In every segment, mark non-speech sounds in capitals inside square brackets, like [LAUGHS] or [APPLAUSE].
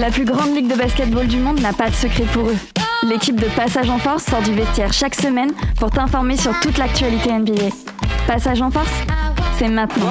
La plus grande ligue de basketball du monde n'a pas de secret pour eux. L'équipe de Passage en Force sort du vestiaire chaque semaine pour t'informer sur toute l'actualité NBA. Passage en Force, c'est maintenant.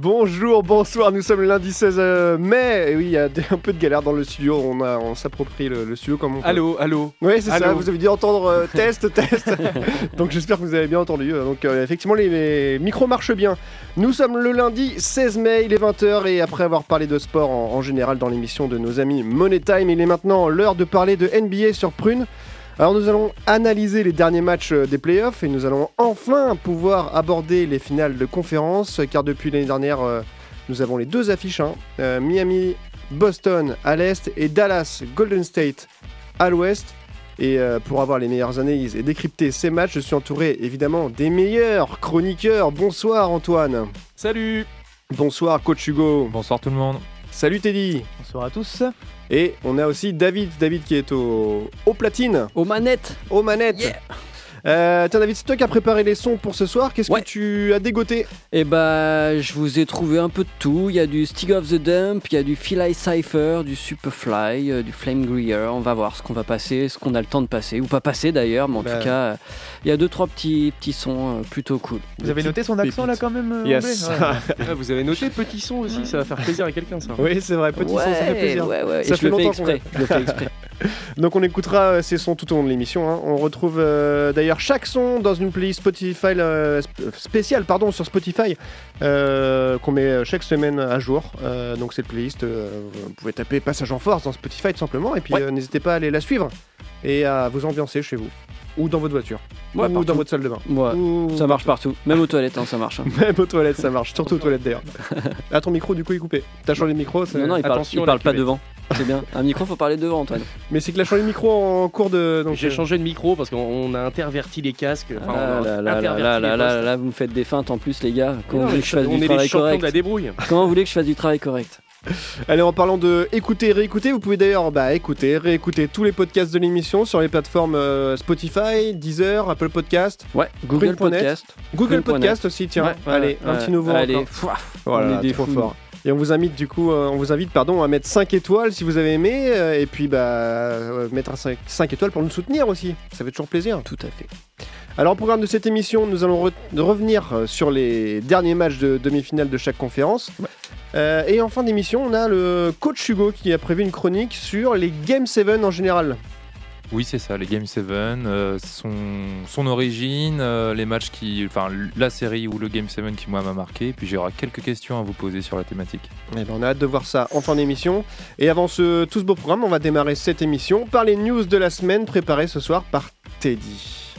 Bonjour, bonsoir, nous sommes le lundi 16 euh, mai. Et oui, il y a un peu de galère dans le studio, on, a- on s'approprie le, le studio comme on peut. Allô, allô. Oui, c'est ça, vous avez dû entendre euh, test, test. [LAUGHS] Donc j'espère que vous avez bien entendu. Donc euh, effectivement, les, les micros marchent bien. Nous sommes le lundi 16 mai, il est 20h et après avoir parlé de sport en, en général dans l'émission de nos amis Money Time, il est maintenant l'heure de parler de NBA sur Prune. Alors nous allons analyser les derniers matchs euh, des playoffs et nous allons enfin pouvoir aborder les finales de conférence car depuis l'année dernière euh, nous avons les deux affiches, hein. Euh, Miami, Boston à l'est et Dallas, Golden State à l'ouest. Et euh, pour avoir les meilleures analyses et décrypter ces matchs, je suis entouré évidemment des meilleurs chroniqueurs. Bonsoir Antoine. Salut. Bonsoir coach Hugo. Bonsoir tout le monde. Salut Teddy. Bonsoir à tous. Et on a aussi David. David qui est au, au platine, Aux manettes. aux manettes. Yeah. Euh, tiens David, c'est toi qui as préparé les sons pour ce soir. Qu'est-ce Ouais. que tu as dégoté Et bah, je vous ai trouvé un peu de tout. Il y a du Stig of the Dump, il y a du Phili Cypher, du Superfly, euh, du Flame Greer. On va voir ce qu'on va passer, ce qu'on a le temps de passer, ou pas passer d'ailleurs, mais en Bah. tout cas, euh, il y a deux trois petits petits sons euh, plutôt cool. Vous avez noté son accent là quand même euh, Yes. [LAUGHS] Ouais. Ah, vous avez noté petit son aussi, ça va faire plaisir à quelqu'un ça. oui, c'est vrai. Petit son, ça fait plaisir. Ouais, ouais. Ça Et fait je le fais longtemps qu'on exprès. Je le fais exprès. [LAUGHS] [LAUGHS] Donc on écoutera euh, ces sons tout au long de l'émission. hein. On retrouve euh, d'ailleurs chaque son dans une playlist Spotify euh, sp- spéciale pardon, sur Spotify euh, qu'on met chaque semaine à jour. Donc cette playlist, vous pouvez taper Passage en Force dans Spotify tout simplement. Et puis Ouais. n'hésitez pas à aller la suivre et à vous ambiancer chez vous. Ou dans votre voiture. Ouais, ou partout. dans votre salle de bain. Ouais. Ou- Ça marche partout, même aux toilettes, hein, ça marche. hein. [LAUGHS] Même aux toilettes, ça marche. Surtout aux toilettes d'ailleurs. [LAUGHS] Ah, ton micro du coup est coupé. T'as changé de micro c'est- Non, non, il parle, attention il parle pas devant. C'est bien. Un micro, faut parler devant, Antoine. [LAUGHS] Mais c'est qu'il a changé de micro en cours de. J'ai euh, changé de micro parce qu'on a interverti les casques. Enfin, Ah on a là là là interverti là les là là vous me faites des feintes en plus, les gars. Comment Non, vous voulez que je fasse on du travail champions correct de la débrouille. Comment vous voulez que je fasse du travail correct Allez, en parlant de écouter et réécouter, vous pouvez d'ailleurs bah, écouter, réécouter tous les podcasts de l'émission sur les plateformes euh, Spotify, Deezer, Apple Podcast, Ouais, Google. Podcast. Google. Podcast aussi, tiens. Ouais, Allez, un petit nouveau Allez, Voilà, on est trop fous, fort. Et on vous invite du coup, euh, on vous invite pardon à mettre 5 étoiles si vous avez aimé, euh, et puis bah euh, mettre 5, étoiles pour nous soutenir aussi. Ça fait toujours plaisir. Tout à fait. Alors, au programme de cette émission, nous allons re- revenir sur les derniers matchs de demi-finale de chaque conférence. Euh, et en fin d'émission, on a le coach Hugo qui a prévu une chronique sur les Game 7 en général. Oui, c'est ça, les Game 7, euh, son, son origine, euh, les matchs qui. Enfin, la série ou le Game 7 qui, moi, m'a marqué. Puis j'aurai quelques questions à vous poser sur la thématique. Eh ben, on a hâte de voir ça en fin d'émission. Et avant ce, tout ce beau programme, on va démarrer cette émission par les news de la semaine préparées ce soir par Teddy.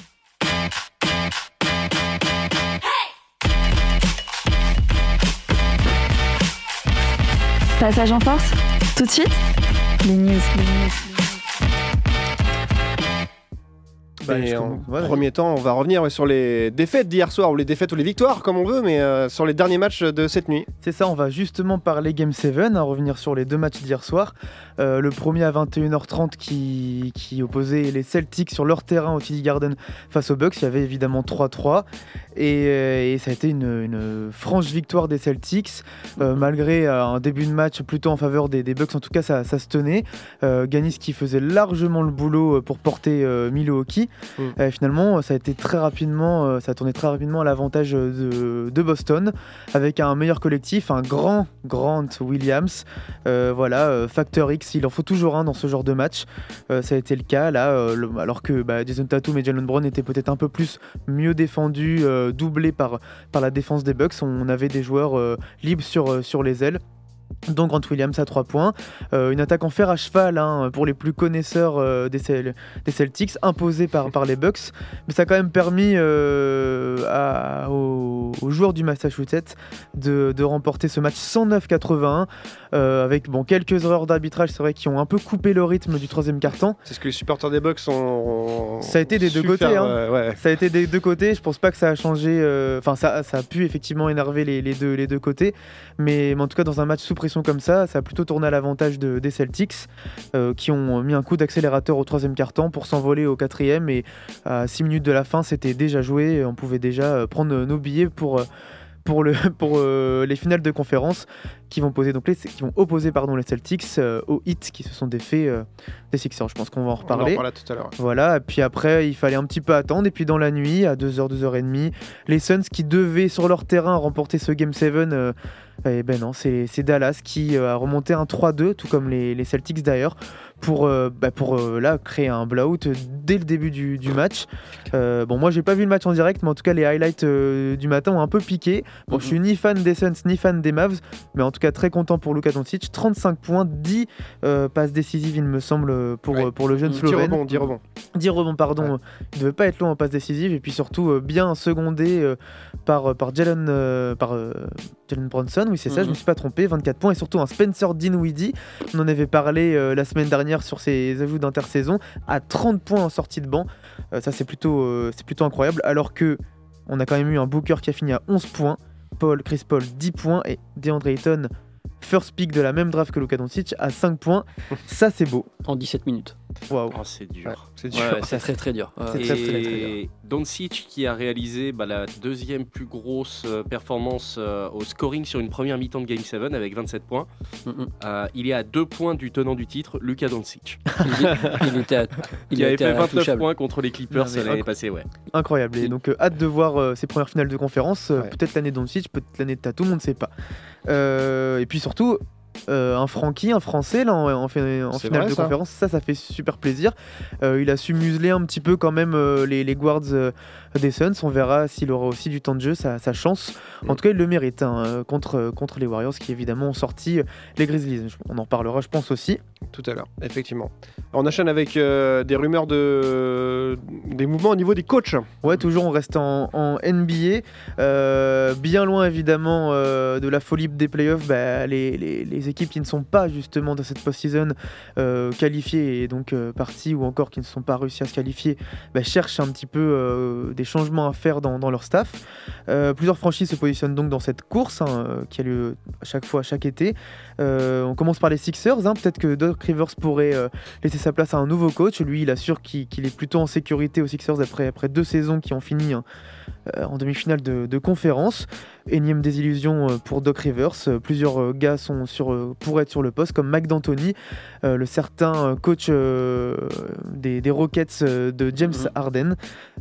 Passage en Force, tout de suite, les news. Bah, Et je en. Ouais, premier temps, on va revenir sur les défaites d'hier soir, ou les défaites ou les victoires, comme on veut, mais euh, sur les derniers matchs de cette nuit. C'est ça, on va justement parler Game 7, à revenir sur les deux matchs d'hier soir. Euh, le premier à 21h30 qui, qui opposait les Celtics sur leur terrain au TD Garden face aux Bucks. Il y avait évidemment 3-3 et, euh, et ça a été une, une franche victoire des Celtics euh, malgré un début de match plutôt en faveur des, des Bucks. En tout cas, ça, ça se tenait. Giannis qui faisait largement le boulot pour porter euh, Milwaukee. Mm. Euh, finalement, ça a été très rapidement, euh, ça a tourné très rapidement à l'avantage de, de Boston avec un meilleur collectif, un grand Grant Williams. Euh, voilà, euh, facteur X, il en faut toujours un dans ce genre de match. Euh, ça a été le cas là, euh, alors que bah, Jason Tatum et Jalen Brown étaient peut-être un peu plus mieux défendus, euh, doublés par, la défense des Bucks. On avait des joueurs euh, libres euh, sur les ailes. Dont Grant Williams à 3 points. Euh, une attaque en fer à cheval hein, pour les plus connaisseurs euh, des, Cel- des Celtics, imposée par, par les Bucks. Mais ça a quand même permis euh, à- aux, aux joueurs du Massachusetts de, de remporter ce match 109-81 euh, avec bon, quelques erreurs d'arbitrage, c'est vrai, qui ont un peu coupé le rythme du troisième quart-temps. C'est ce que les supporters des Bucks ont. Ça a été des deux côtés, faire, hein. ouais. Ça a été des deux côtés. Je pense pas que ça a changé. Enfin, ça, ça a pu effectivement énerver les, les deux, les deux côtés. Mais, mais en tout cas, dans un match sous pression comme ça, ça a plutôt tourné à l'avantage de- des Celtics, euh, qui ont mis un coup d'accélérateur au troisième quart-temps pour s'envoler au quatrième. Et à 6 minutes de la fin, c'était déjà joué. On pouvait déjà euh, prendre nos billets pour. euh, pour, le, [LAUGHS] pour euh, les finales de conférence qui vont, poser, donc les, qui vont opposer pardon, les Celtics euh, aux Heat qui se sont défaits euh, des Sixers. Je pense qu'on va en On en reparler. tout à l'heure. Voilà, et puis après, il fallait un petit peu attendre. Et puis dans la nuit, à 2h, 2h30, les Suns qui devaient sur leur terrain remporter ce Game 7, euh, eh ben non, c'est c'est Dallas qui euh, a remonté un 3-2, tout comme les, les Celtics d'ailleurs, pour, euh, bah, pour euh, là, créer un blowout dès le début du, du match. Euh, bon, moi j'ai pas vu le match en direct, mais en tout cas, les highlights euh, du matin ont un peu piqué. Bon, je suis ni fan des Suns ni fan des Mavs, mais en tout cas très content pour Luka Doncic. 35 points, 10 euh, passes décisives, il me semble, pour, Ouais. pour le jeune 10 Slovène. rebonds, 10 rebonds. 10 rebonds, pardon. Il devait pas être long en passe décisive. Et puis surtout, bien secondé par, par Jalen par, Jalen Bronson. Oui, c'est ça, je Mhm. me suis pas trompé. 24 points. Et surtout un Spencer Dinwiddie. On en avait parlé la semaine dernière sur ses ajouts d'intersaison. À 30 points en sortie de banc. Euh, ça, c'est plutôt, euh, c'est plutôt incroyable. Alors que on a quand même eu un Booker qui a fini à 11 points. Paul, Chris Paul, 10 points. Et DeAndre Ayton, first pick de la même draft que Luka Doncic, à 5 points. [LAUGHS] Ça, c'est beau. En 17 minutes. Waouh. Oh, c'est dur. C'est dur. ouais, c'est [LAUGHS] très très dur. Ouais. C'est très, très, très dur. Et Doncic qui a réalisé bah, la deuxième plus grosse euh, performance euh, au scoring sur une première mi-temps de Game 7 avec 27 points. Mm. Euh, il est à deux points du tenant du titre, Luka Doncic. [LAUGHS] Il, il était, à- il Il a avait fait 29 intouchable. points contre les Clippers l'année passée, ouais. Incroyable. Et donc, euh, hâte de voir euh, ces premières finales de conférence. Ouais. Peut-être l'année d'Oncic, peut-être l'année de Tatum, on ne sait pas. Euh, et puis surtout, euh, un Francky, un Français, là, en, finale vrai, de ça. conférence, ça, ça fait super plaisir. Euh, il a su museler un petit peu quand même euh, les, les guards des Suns. On verra s'il aura aussi du temps de jeu, sa, sa chance. En tout cas, il le mérite hein, euh, contre, contre les Warriors qui, évidemment, ont sorti euh, les Grizzlies. On en parlera, je pense aussi. Tout à l'heure, effectivement. On enchaîne avec euh, des rumeurs de des mouvements au niveau des coachs. Ouais, toujours on reste en, en NBA. Euh, bien loin évidemment euh, de la folie des playoffs, bah, les, les- les équipes qui ne sont pas justement dans cette post-season euh, qualifiées et donc euh, parties ou encore qui ne sont pas réussi à se qualifier bah, cherchent un petit peu euh, changements à faire dans, dans leur staff. Euh, plusieurs franchises se positionnent donc dans cette course hein, euh, qui a lieu à chaque fois, chaque été. Euh, on commence par les Sixers. hein. Peut-être que Doc Rivers pourrait euh, laisser sa place à un nouveau coach. Lui, il assure qu'il est plutôt en sécurité aux Sixers après, après deux saisons qui ont fini hein, euh, en demi-finale de, de conférence. Énième désillusion pour Doc Rivers. Plusieurs gars sont sur, pourraient être sur le poste, comme Mike D'Antoni, euh, le certain coach euh, des, des Rockets de James Mhm. Harden.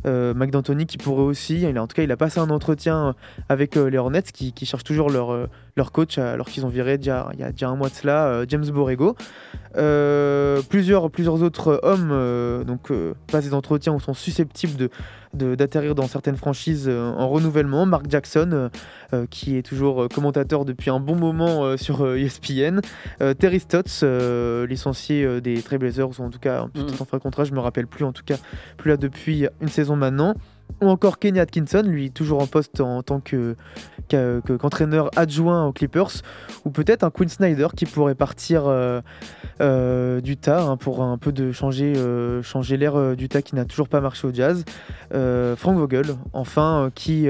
Euh, Mike D'Antoni qui pourrait aussi, il a- en tout cas, il a passé un entretien avec les Hornets qui, qui cherchent toujours leur, leur coach alors qu'ils ont viré déjà, il y a déjà un mois de cela euh, James Borrego. Euh, plusieurs, plusieurs autres hommes euh, donc, euh, passent des entretiens ou sont susceptibles de, de- d'atterrir dans certaines franchises euh, en renouvellement. Mark Jackson, euh, euh, qui est toujours euh, commentateur depuis un bon moment euh, sur euh, ESPN. Euh, Terry Stotts, euh, licencié euh, des Trailblazers, ou en tout cas peut-être Mhm. en fin de contrat, je me rappelle plus, en tout cas plus là depuis une saison maintenant. Ou encore Kenny Atkinson, lui toujours en poste en tant qu'entraîneur adjoint aux Clippers, ou peut-être un Quinn Snyder qui pourrait partir euh, euh, d'Utah hein, pour un peu de changer, euh, changer l'air euh, d'Utah qui n'a toujours pas marché au Jazz. Frank Vogel, enfin, qui,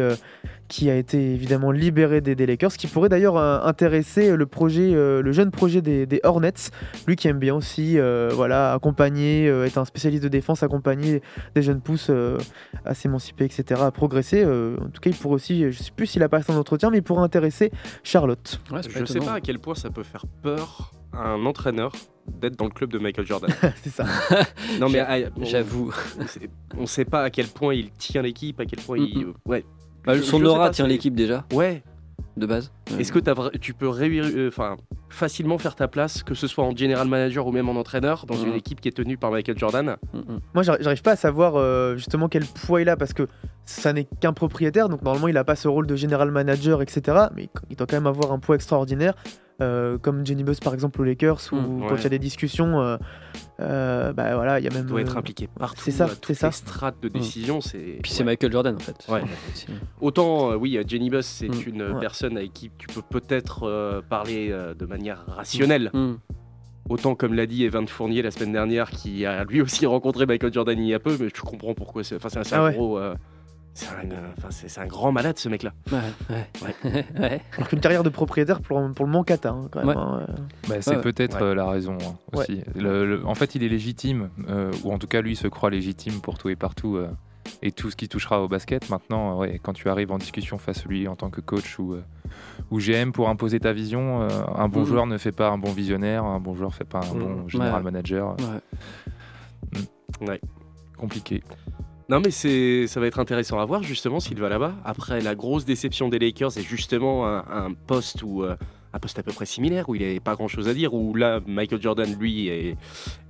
qui a été évidemment libéré des, des Lakers, qui pourrait d'ailleurs euh, intéresser le projet, euh, le jeune projet des, des Hornets, lui qui aime bien aussi, euh, voilà, accompagner, euh, être un spécialiste de défense, accompagner des jeunes pousses euh, à s'émanciper, etc., à progresser. Euh, en tout cas, il pourrait aussi, je sais plus s'il a passé un entretien, mais il pourrait intéresser Charlotte. Ouais, Je sais étonnant. pas à quel point ça peut faire peur à un entraîneur d'être dans le club de Michael Jordan. [LAUGHS] C'est ça. non mais on- J'avoue. on sait pas à quel point il tient l'équipe, à quel point il. Mm, Ouais. Bah, Je- son je aura tient l'équipe déjà, Ouais. de base. Est-ce que tu peux euh, facilement faire ta place, que ce soit en general manager ou même en entraîneur, dans une Mhm. équipe qui est tenue par Michael Jordan? Mm, mm. Moi, j'arri- j'arrive pas à savoir euh, justement quel poids il a parce que ça n'est qu'un propriétaire, donc normalement il a pas ce rôle de général manager, etc. Mais il doit quand même avoir un poids extraordinaire, euh, comme Jenny Buss par exemple aux Lakers, où Mm, quand il y a des discussions, euh, euh, bah voilà, il y a même. doit être euh, impliqué partout, c'est ça, c'est toutes ça. les strates de décision. C'est Puis c'est ouais. Michael Jordan en fait. Ouais. C'est- Autant, euh, oui, Jenny Buss, c'est Mm. une Ouais. personne avec qui tu peux peut-être euh, parler euh, de manière rationnelle. Mm. Autant, comme l'a dit Evan Fournier la semaine dernière, qui a lui aussi [LAUGHS] rencontré Michael Jordan il y a peu, mais je comprends pourquoi. C'est enfin, c'est un, Ah ouais. gros. C'est un, euh, enfin, c'est- c'est un grand malade ce mec-là. Ouais, ouais. Ouais. [LAUGHS] Donc une carrière de propriétaire pour, pour le Mancata, hein, quand même. Ouais. hein, euh. Bah, c'est Ouais. peut-être Ouais. euh, la raison hein, aussi. Le- le- en fait, il est légitime, euh, ou en tout cas, lui se croit légitime pour tout et partout euh, et tout ce qui touchera au basket. Maintenant, euh, ouais, quand tu arrives en discussion face à lui en tant que coach ou, euh, ou GM pour imposer ta vision, euh, un bon Mhm. joueur ne fait pas un bon visionnaire, un bon joueur fait pas un Mhm. bon général Ouais. manager. Ouais. Ouais. Compliqué. Non mais c'est ça va être intéressant à voir justement s'il va là-bas. Après la grosse déception des Lakers c'est justement un, un poste où euh, un poste à peu près similaire où il n'avait pas grand-chose à dire où là Michael Jordan lui est,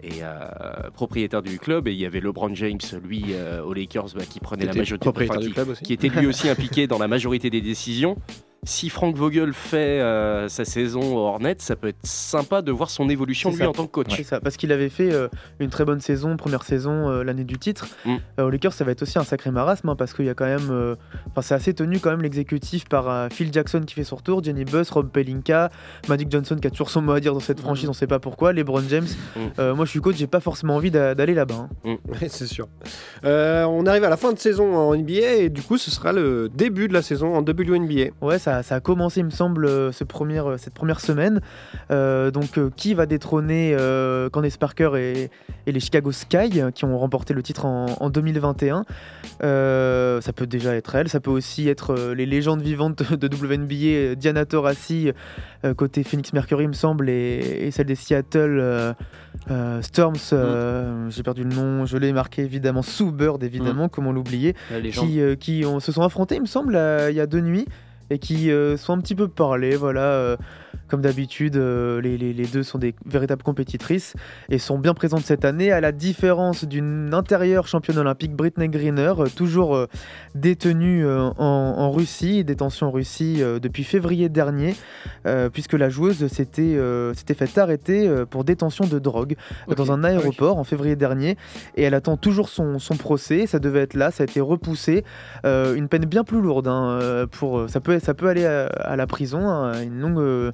est, euh, propriétaire du club et il y avait LeBron James lui euh, aux Lakers bah, qui prenait la majorité du club aussi. qui était lui aussi [LAUGHS] impliqué dans la majorité des décisions. Si Frank Vogel fait euh, sa saison au Hornets, ça peut être sympa de voir son évolution lui ça. en tant que coach. C'est ça, parce qu'il avait fait euh, une très bonne saison, première saison, euh, l'année du titre. Mm. Euh, aux Lakers, ça va être aussi un sacré marasme, hein, parce qu'il y a quand même. euh, Enfin, c'est assez tenu quand même l'exécutif par euh, Phil Jackson qui fait son retour, Jenny Buss, Rob Pelinka, Magic Johnson qui a toujours son mot à dire dans cette franchise, on sait pas pourquoi, LeBron James. Mm. Euh, moi, je suis coach, j'ai pas forcément envie d'a- d'aller là-bas. hein. [LAUGHS] Ouais, c'est sûr. Euh, on arrive à la fin de saison en NBA et du coup, ce sera le début de la saison en WNBA. Ouais, ça, ça a commencé, il me semble, euh, ce premier, euh, cette première semaine. Euh, donc, euh, qui va détrôner euh, Candace Parker et, et les Chicago Sky, qui ont remporté le titre en, en 2021 Euh, Ça peut déjà être elle, ça peut aussi être les légendes vivantes de WNBA, Diana Taurasi, côté Phoenix Mercury, il me semble, et, et celle des Seattle Storms. euh, J'ai perdu le nom, je l'ai marqué évidemment, Sue Bird, évidemment, comment l'oublier qui, qui ont- se sont affrontés, il me semble, il y a deux nuits, et qui euh, sont un petit peu parlés. Voilà, euh, comme d'habitude, euh, les, les- les deux sont des véritables compétitrices et sont bien présentes cette année, à la différence d'une intérieure championne olympique, Britney Greener, euh, toujours euh, détenue euh, en, en Russie, détention en Russie depuis février dernier, puisque la joueuse s'était euh, s'était fait arrêter pour détention de drogue dans un aéroport en février dernier et elle attend toujours son, son procès. Ça devait être là, ça a été repoussé. Une peine bien plus lourde. hein, pour, ça, peut, ça peut aller à, à la prison, hein, une longue.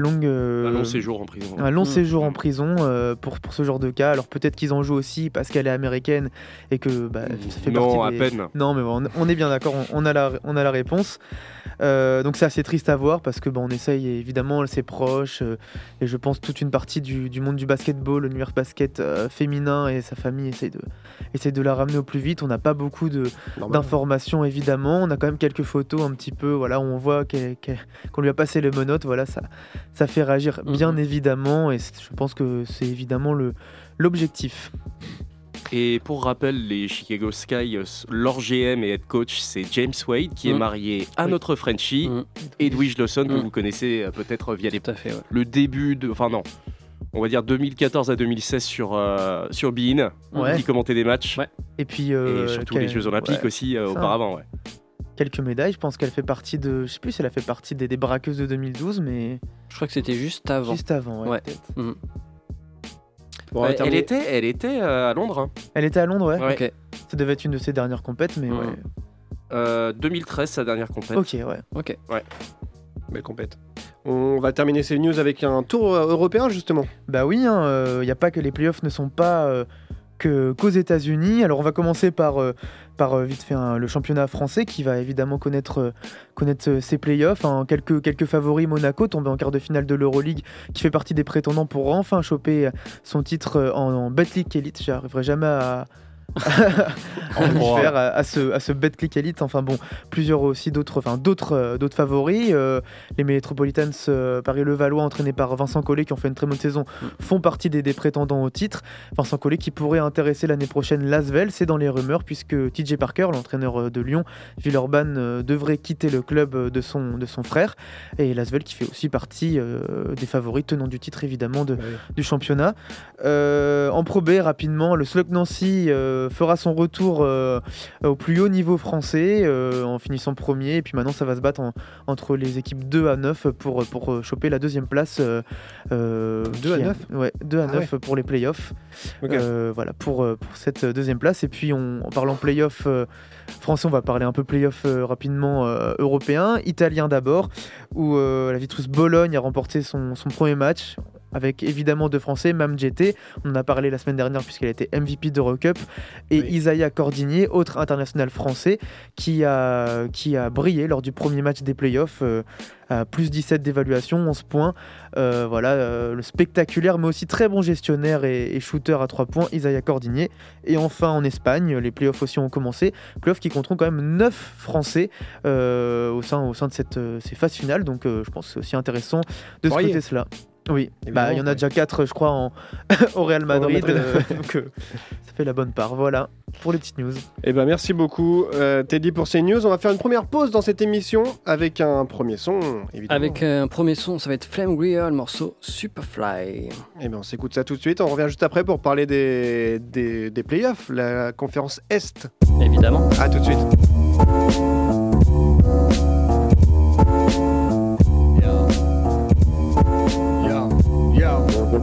euh, Un long séjour en prison. un long Mm. séjour en prison euh, pour, pour ce genre de cas. Alors peut-être qu'ils en jouent aussi parce qu'elle est américaine et que bah, ça fait non, partie à des- peine. non, mais bon, on est bien d'accord, on, on a la, on a la réponse. Euh, donc c'est assez triste à voir parce que bon, on essaye évidemment ses proches euh, et je pense toute une partie du, du monde du basketball, l'univers basket euh, féminin et sa famille essaye de, essaye de la ramener au plus vite. On n'a pas beaucoup d'informations évidemment. On a quand même quelques photos un petit peu, voilà, où on voit qu'on lui a passé les menottes. Voilà, ça, ça fait réagir bien Mhm. évidemment et je pense que c'est évidemment le l'objectif. Et pour rappel, les Chicago Sky, euh, leur GM et head coach, c'est James Wade, qui est Mm. marié à Oui. notre Frenchie, Mm. Edwige Lawson, que Mm. vous connaissez euh, peut-être via les- Tout à fait, ouais. le début de. Enfin, non. On va dire 2014 à 2016 sur, euh, sur Bein, Ouais. qui commentait des matchs. Ouais. Et puis euh, et surtout les Jeux Olympiques ouais, aussi euh, auparavant. Ouais. quelques médailles. Je pense qu'elle fait partie de, je sais plus si elle a fait partie des, des braqueuses de 2012, mais Je crois que c'était juste avant. juste avant. ouais, Ouais. peut-être. Bon, elle, était, elle était euh, à Londres. hein. Elle était à Londres, ouais. Ouais. Ok. Ça devait être une de ses dernières compètes, mais Ouais. ouais. Euh, 2013, sa dernière compète. Ok, ouais. Ok. Belle compète. On va terminer ces news avec un tour euh, européen justement. Bah oui, il n'y a pas que les playoffs ne sont pas euh, que qu'aux États-Unis. Alors on va commencer par, euh, par euh, vite fait le championnat français qui va évidemment connaître, euh, euh, ses playoffs. hein. Quelques, quelques favoris Monaco tombé en quart de finale de l'Euroleague qui fait partie des prétendants pour enfin choper son titre en, en Elite. J'arriverai jamais à. [LAUGHS] faire à, à ce, à ce Elite. Enfin bon, plusieurs aussi d'autres enfin, d'autres, euh, d'autres favoris. Euh, les Metropolitans euh, Paris-Levallois, entraînés par Vincent Collet, qui ont fait une très bonne saison, font partie des, des prétendants au titre. Vincent Collet qui pourrait intéresser l'année prochaine Lasvel, c'est dans les rumeurs, puisque TJ Parker, l'entraîneur euh, de Lyon, Villeurbanne, euh, devrait quitter le club euh, de son, de son frère. Et Lasvel qui fait aussi partie euh, des favoris tenants du titre, évidemment, de, du championnat. Euh, en Pro B, rapidement, le Slug Nancy euh, fera son retour euh, au plus haut niveau français euh, en finissant premier. Et puis maintenant, ça va se battre en- entre les équipes 2 à 9 pour, pour euh, choper la deuxième place. euh, euh, 2 à qui a- 9? Ouais, 2 à Ah 9 pour les playoffs. Ok. Euh, voilà, pour, euh, pour cette deuxième place. Et puis, on, en parlant playoff euh, français, on va parler un peu playoff euh, rapidement euh, européen. Italien d'abord, où euh, la Vitrus Bologne a remporté son, son premier match. Avec évidemment deux Français, Mam GT, on en a parlé la semaine dernière puisqu'elle était MVP d'Eurocup, et Oui. Isaiah Cordinier, autre international français, qui a, qui a brillé lors du premier match des playoffs, euh, à plus 17 d'évaluation, 11 points. Euh, voilà, euh, le spectaculaire, mais aussi très bon gestionnaire et, et shooter à 3 points, Isaiah Cordinier. Et enfin en Espagne, les playoffs aussi ont commencé. Playoffs qui compteront quand même 9 Français euh, au, sein, au sein de cette, ces phases finales. Donc je pense que c'est aussi intéressant de Poirier. scruter cela. Oui, bah, il y en a ouais. déjà 4 je crois en... [LAUGHS] au Real Madrid. Madrid. euh, [LAUGHS] donc euh, ça fait la bonne part. Voilà pour les petites news. Eh ben merci beaucoup euh, Teddy pour ces news. On va faire une première pause dans cette émission avec un premier son, évidemment. Avec euh, un premier son, ça va être Flame Greer, le morceau Superfly. Eh ben on s'écoute ça tout de suite. On revient juste après pour parler des, des, des playoffs, la conférence Est. Évidemment. À tout de suite. I'm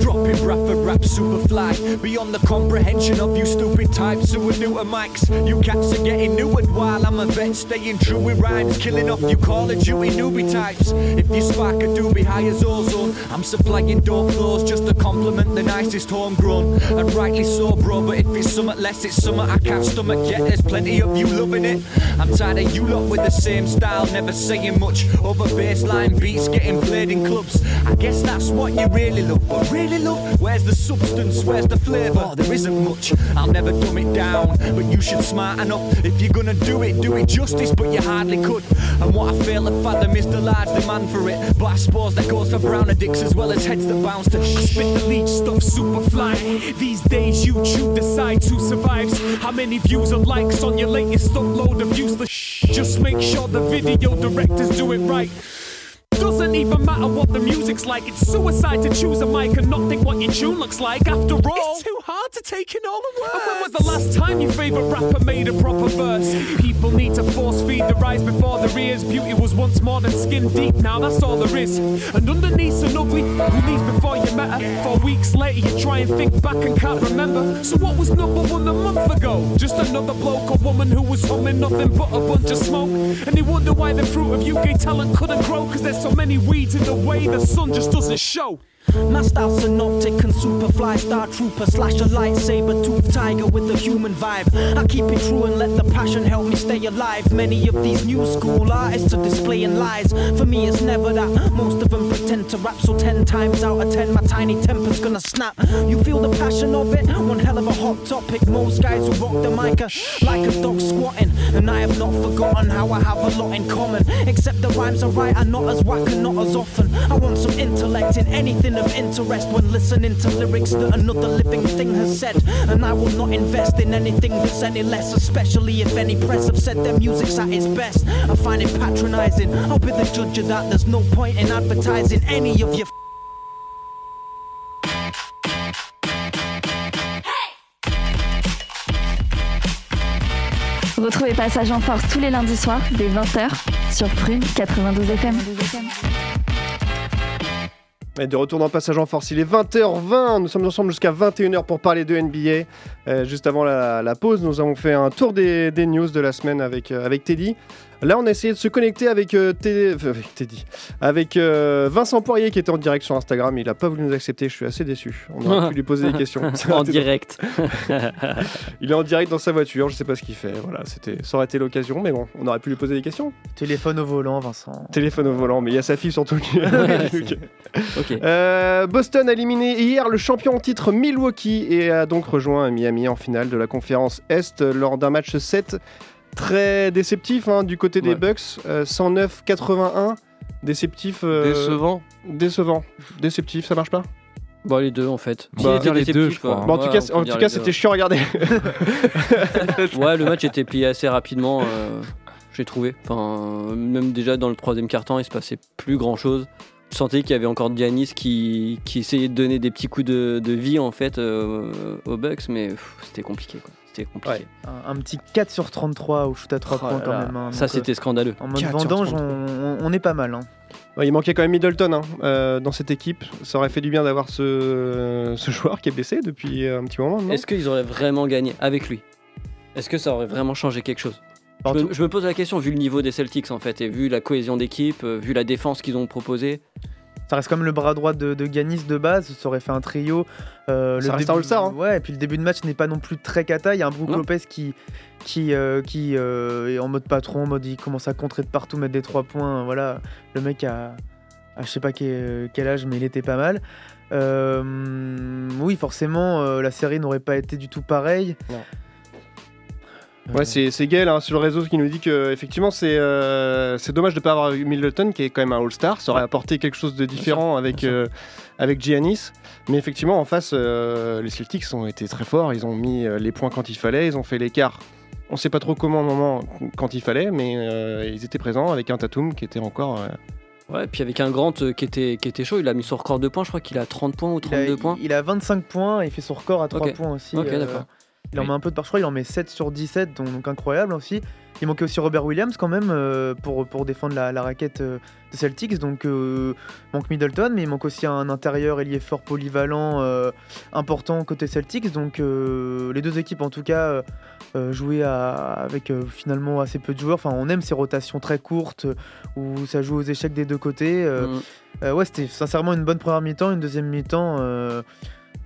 dropping rap for rap super fly Beyond the comprehension of you stupid types who are new to mics. You cats are getting new and while I'm a vet staying true with rhymes Killing off you Call of Duty newbie types. If you spark a doobie high as ozone I'm supplying dope flows just to compliment the nicest homegrown. And rightly so bro but if it's somewhat less it's somewhat I can't stomach yet. There's plenty of you loving it. I'm tired of you lot with the same style Never saying much. Over baseline beats getting played in clubs. I guess that's what you really love But really love, where's the substance, where's the flavour? There isn't much, I'll never dumb it down But you should smarten up. If you're gonna do it, do it justice But you hardly could And what I fail to fathom is the large demand for it But I suppose that goes for brown addicts as well as heads that bounce to Spit the leech stuff super fly. These days YouTube decides who survives. How many views and likes on your latest upload of useless Just make sure the video directors do it right. Doesn't even matter what the music's like. It's suicide to choose a mic and not think what your tune looks like. After all, it's too hard to take in all the words. And when was the last time your favorite rapper made a proper verse? People need to force feed the rise before their ears. Beauty was once more than skin deep. Now that's all there is. And underneath an ugly who leaves before you met her. Four weeks later, you try and think back and can't remember. So what was number one a month ago? Just another bloke or woman who was humming nothing but a bunch of smoke. And they wonder why the fruit of UK talent couldn't grow. Cause there's so many weeds in the way the sun just doesn't show. Masked out synoptic and superfly star trooper slash a lightsaber tooth tiger with a human vibe. I keep it true and let the passion help me stay alive. Many of these new school artists are displaying lies. For me, it's never that. Most of them pretend to rap, so ten times out of ten, my tiny temper's gonna snap. You feel the passion of it? One hell of a hot topic. Most guys who rock the mic like a dog squatting, and I have not forgotten how I have a lot in common. Except the rhymes are right, I write are not as whack and not as often. I want some intellect in anything of interest when listening to lyrics that another living thing has said. And I will not invest in anything that's any less, especially if any press have said their music's at its best. I find it patronizing. I'll be the judge of that. There's no point in advertising any of your Retrouvez Passage en Force tous les lundis soirs dès 20h sur Prune 92 FM. Et de retour dans Passage en Force, il est 20h20, nous sommes ensemble jusqu'à 21h pour parler de NBA. Euh, juste avant la, pause, nous avons fait un tour des, news de la semaine avec, euh, avec Teddy. Là, on a essayé de se connecter avec, euh, avec Teddy, avec euh, Vincent Poirier qui était en direct sur Instagram. Il n'a pas voulu nous accepter, je suis assez déçu. On aurait pu lui poser des [LAUGHS] questions. [LAUGHS] [LAUGHS] En direct. Il est en direct dans sa voiture, je sais pas ce qu'il fait. Voilà, c'était, ça aurait été l'occasion, mais bon, on aurait pu lui poser des questions. Téléphone au volant, Vincent. Téléphone au volant, mais il y a sa fille surtout. qui- c'est- Ok. Euh, Boston a éliminé hier le champion en titre Milwaukee et a donc rejoint Miami en finale de la conférence Est lors d'un match 7 très déceptif hein, du côté des Ouais. Bucks. euh, 109-81. Déceptif. euh, Décevant. Décevant. Déceptif, ça marche pas Bon, les deux en fait. Bah, était les deux, je crois. Bon, En tout Ouais, cas, en tout c'était chiant à regarder. [LAUGHS] Ouais, le match était plié assez rapidement, euh, j'ai trouvé. Enfin, même déjà dans le troisième quart-temps, il se passait plus grand-chose. Je sentais qu'il y avait encore Giannis qui, qui essayait de donner des petits coups de, de vie en fait euh, aux Bucks, mais c'était compliqué. quoi. C'était compliqué. Un, un petit 4 sur 33 au shoot à 3 Oh points là quand là. même. hein. Ça, c'était scandaleux. euh, En mode 4 sur vendange, 33. on, on- on est pas mal. hein. Ouais, il manquait quand même Middleton hein, euh, dans cette équipe. Ça aurait fait du bien d'avoir ce, ce joueur qui est blessé depuis un petit moment. Est-ce qu'ils auraient vraiment gagné avec lui? Est-ce que ça aurait vraiment changé quelque chose? Je me, tout- je me pose la question, vu le niveau des Celtics en fait, et vu la cohésion d'équipe, euh, vu la défense qu'ils ont proposée, ça reste comme le bras droit de, de Giannis de base, ça aurait fait un trio. Euh, Ça le reste un début- All-Star, hein. Ouais, et puis le début de match n'est pas non plus très cata. Il y a un Brook Non. Lopez qui, qui, euh, qui euh, est en mode patron, en mode il commence à contrer de partout, mettre des trois points. Voilà, le mec a, a je sais pas quel, quel âge, mais il était pas mal. Euh, oui, forcément, la série n'aurait pas été du tout pareille. Non. Euh, Ouais, c'est c'est Gaël hein, sur le réseau qui nous dit que effectivement c'est euh, c'est dommage de ne pas avoir Middleton qui est quand même un All-Star. Ça aurait apporté quelque chose de différent avec, euh, avec Giannis. Mais effectivement, en face, euh, les Celtics ont été très forts. Ils ont mis euh, les points quand il fallait. Ils ont fait l'écart. On sait pas trop comment au moment quand il fallait, mais euh, ils étaient présents avec un Tatum qui était encore. euh, Ouais, puis avec un Grant euh, qui était, qui était chaud, il a mis son record de points, je crois qu'il a 30 points ou il, a, 32 points. il a 25 points et il fait son record à 3 Ok. points aussi. Ok, euh, d'accord. Il en met un peu de par, je crois, il en met 7 sur 17, donc, donc incroyable aussi. Il manquait aussi Robert Williams quand même euh, pour, pour défendre la, la raquette euh, des Celtics. Donc euh, manque Middleton, mais il manque aussi un intérieur ailier fort polyvalent euh, important côté Celtics. Donc les deux équipes en tout cas jouaient à- avec finalement assez peu de joueurs. Enfin on aime ces rotations très courtes où ça joue aux échecs des deux côtés. Mm. ouais c'était sincèrement une bonne première mi-temps, une deuxième mi-temps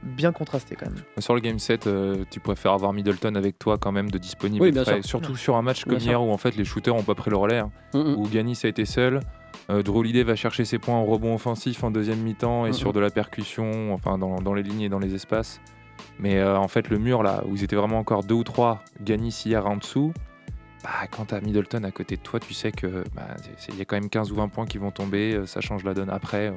bien contrastée quand même. Sur le game set, euh, tu préfères avoir Middleton avec toi quand même de disponible. Oui, et bien frais. sûr. Surtout sur un match Bien comme sûr. hier où en fait les shooters ont pas pris le relais, hein, Mm, mm. où Giannis a été seul. Euh, va chercher ses points en rebond offensif en deuxième mi-temps et Mhm. sur de la percussion, enfin dans, dans les lignes et dans les espaces. Mais euh, en fait, le mur là, où ils étaient vraiment encore deux ou trois, Giannis hier en dessous, bah, quand t'as Middleton à côté de toi, tu sais que bah, il y a quand même 15 ou 20 points qui vont tomber, euh, ça change la donne après. euh,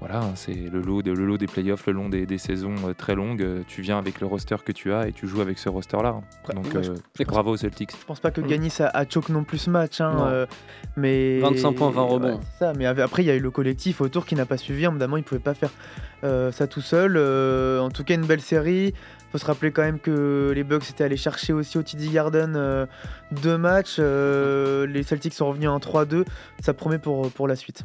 voilà, hein, c'est le lot, de- le lot des playoffs, le long des, des saisons euh, très longues. euh, tu viens avec le roster que tu as et tu joues avec ce roster-là. hein. Donc euh, je- bravo aux Celtics. Je pense pas que Mm. Ganis a, a choke non plus ce match, hein, euh, mais 25 points, 20 rebonds. Ouais, ça. Mais après, il y a eu le collectif autour qui n'a pas suivi. Évidemment, il pouvait pas faire euh, ça tout seul. Euh, en tout cas, une belle série. Faut se rappeler quand même que les Bucks étaient allés chercher aussi au TD Garden euh, deux matchs. Euh, les Celtics sont revenus en 3-2. Ça promet pour, pour la suite.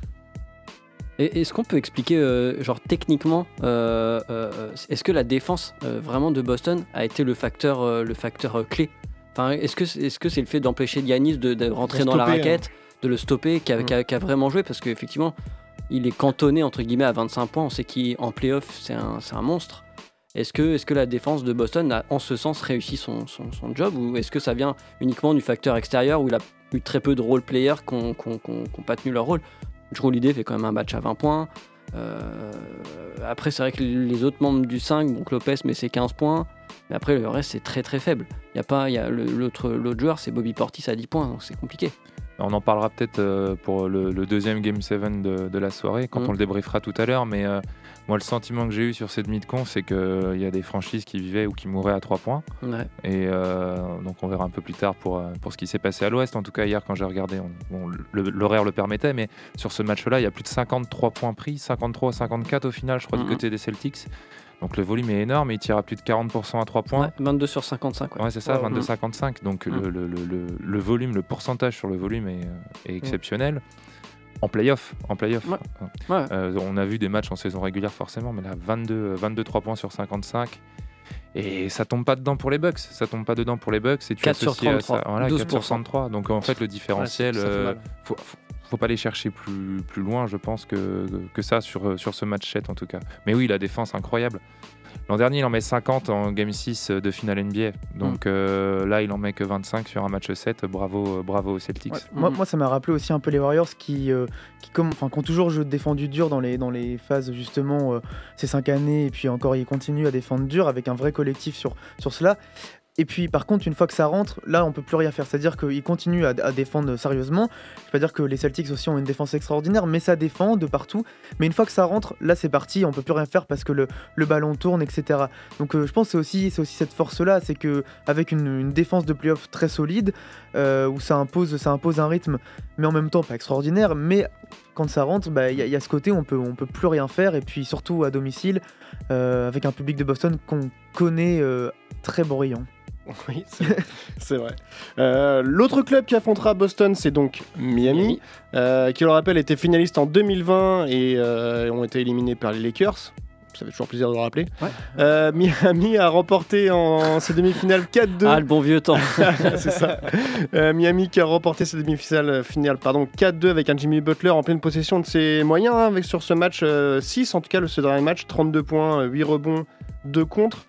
Et est-ce qu'on peut expliquer, euh, genre techniquement, euh, euh, est-ce que la défense vraiment de Boston a été le facteur, le facteur clé? Enfin, est-ce que c'est est -ce le fait d'empêcher Giannis de, de rentrer De dans la raquette, de le stopper, qui a, Mm. a- a vraiment joué? Parce qu'effectivement, il est cantonné entre guillemets à 25 points. On sait qu'en playoff, c'est un, monstre. Est-ce que, est que la défense de Boston a en ce sens réussi son, son- son job? Ou est-ce que ça vient uniquement du facteur extérieur où il a eu très peu de role players qui n'ont pas tenu leur rôle? Drew fait quand même un match à 20 points. Euh, après, c'est vrai que les autres membres du 5, donc Lopez met ses 15 points. Mais après, le reste, c'est très très faible. Il y a pas, y a l'autre l'autre joueur, c'est Bobby Portis à 10 points, donc c'est compliqué. On en parlera peut-être euh, pour le, le deuxième Game 7 de, de la soirée, quand Mm. on le débriefera tout à l'heure. Mais euh, moi, le sentiment que j'ai eu sur cette demi-de-con, c'est qu'il y a des franchises qui vivaient ou qui mouraient à 3 points. Ouais. Et euh, donc, on verra un peu plus tard pour, euh, pour ce qui s'est passé à l'Ouest. En tout cas, hier, quand j'ai regardé, bon, l'horaire le permettait. Mais sur ce match-là, il y a plus de 53 points pris, 53 à 54 au final, je crois, Mhm. du côté des Celtics. Donc, le volume est énorme et il tire à plus de 40% à 3 points. Ouais, 22 sur 55. ouais. Ouais, c'est ça, Ouais, 22-55. Donc Mm. le, le- le- le- le volume, le pourcentage sur le volume est, euh, est exceptionnel. En playoff, en playoff. Ouais. Ouais. Euh, on a vu des matchs en saison régulière forcément, mais là 22, 22 3 points sur 55. Et ça tombe pas dedans pour les Bucks, ça tombe pas dedans pour les Bucks. Et tu 4 sur associes à ça- 33, voilà, 4 sur 12%. 33. Donc en fait le différentiel, Ouais, euh, faut, faut pas aller chercher plus, plus loin, je pense, que, que ça sur, sur ce match 7 en tout cas. Mais oui, la défense incroyable. L'an dernier, il en met 50 en Game 6 de finale NBA. Donc euh, là, il en met que 25 sur un match 7. Bravo, euh, bravo aux Celtics. Ouais, moi, moi, ça m'a rappelé aussi un peu les Warriors qui, euh, qui, comme, enfin, qui ont toujours défendu dur dans les, dans les phases justement euh, ces cinq années et puis encore ils continuent à défendre dur avec un vrai collectif sur, sur cela. Et puis par contre une fois que ça rentre, là on peut plus rien faire. C'est-à-dire qu'ils continuent à, défendre sérieusement. Je vais pas dire que les Celtics aussi ont une défense extraordinaire, mais ça défend de partout. Mais une fois que ça rentre, là c'est parti, on peut plus rien faire parce que le, le ballon tourne, etc. Donc euh, je pense c'est aussi, c'est aussi cette force-là, c'est que avec une, défense de playoff très solide, euh, où ça impose, ça impose un rythme, mais en même temps pas extraordinaire. Mais quand ça rentre, bah, il y, a- il y a ce côté, on peut, on peut plus rien faire. Et puis surtout à domicile, euh, avec un public de Boston qu'on connaît très bruyant. [LAUGHS] Oui, c'est vrai. Euh, L'autre club qui affrontera Boston, c'est donc Miami, Miami. euh, qui, je le rappelle, était finaliste en 2020 et euh, ont été éliminés par les Lakers. ça fait toujours plaisir de le rappeler. Ouais. [LAUGHS] Miami a remporté en ses demi-finales 4-2. Ah, le bon vieux temps. [LAUGHS] c'est ça. Miami qui a remporté ses demi-finales finales, pardon, 4-2 avec un Jimmy Butler en pleine possession de ses moyens hein, avec sur ce match 6 en tout cas le ce dernier match, 32 points, 8 rebonds, 2 contre.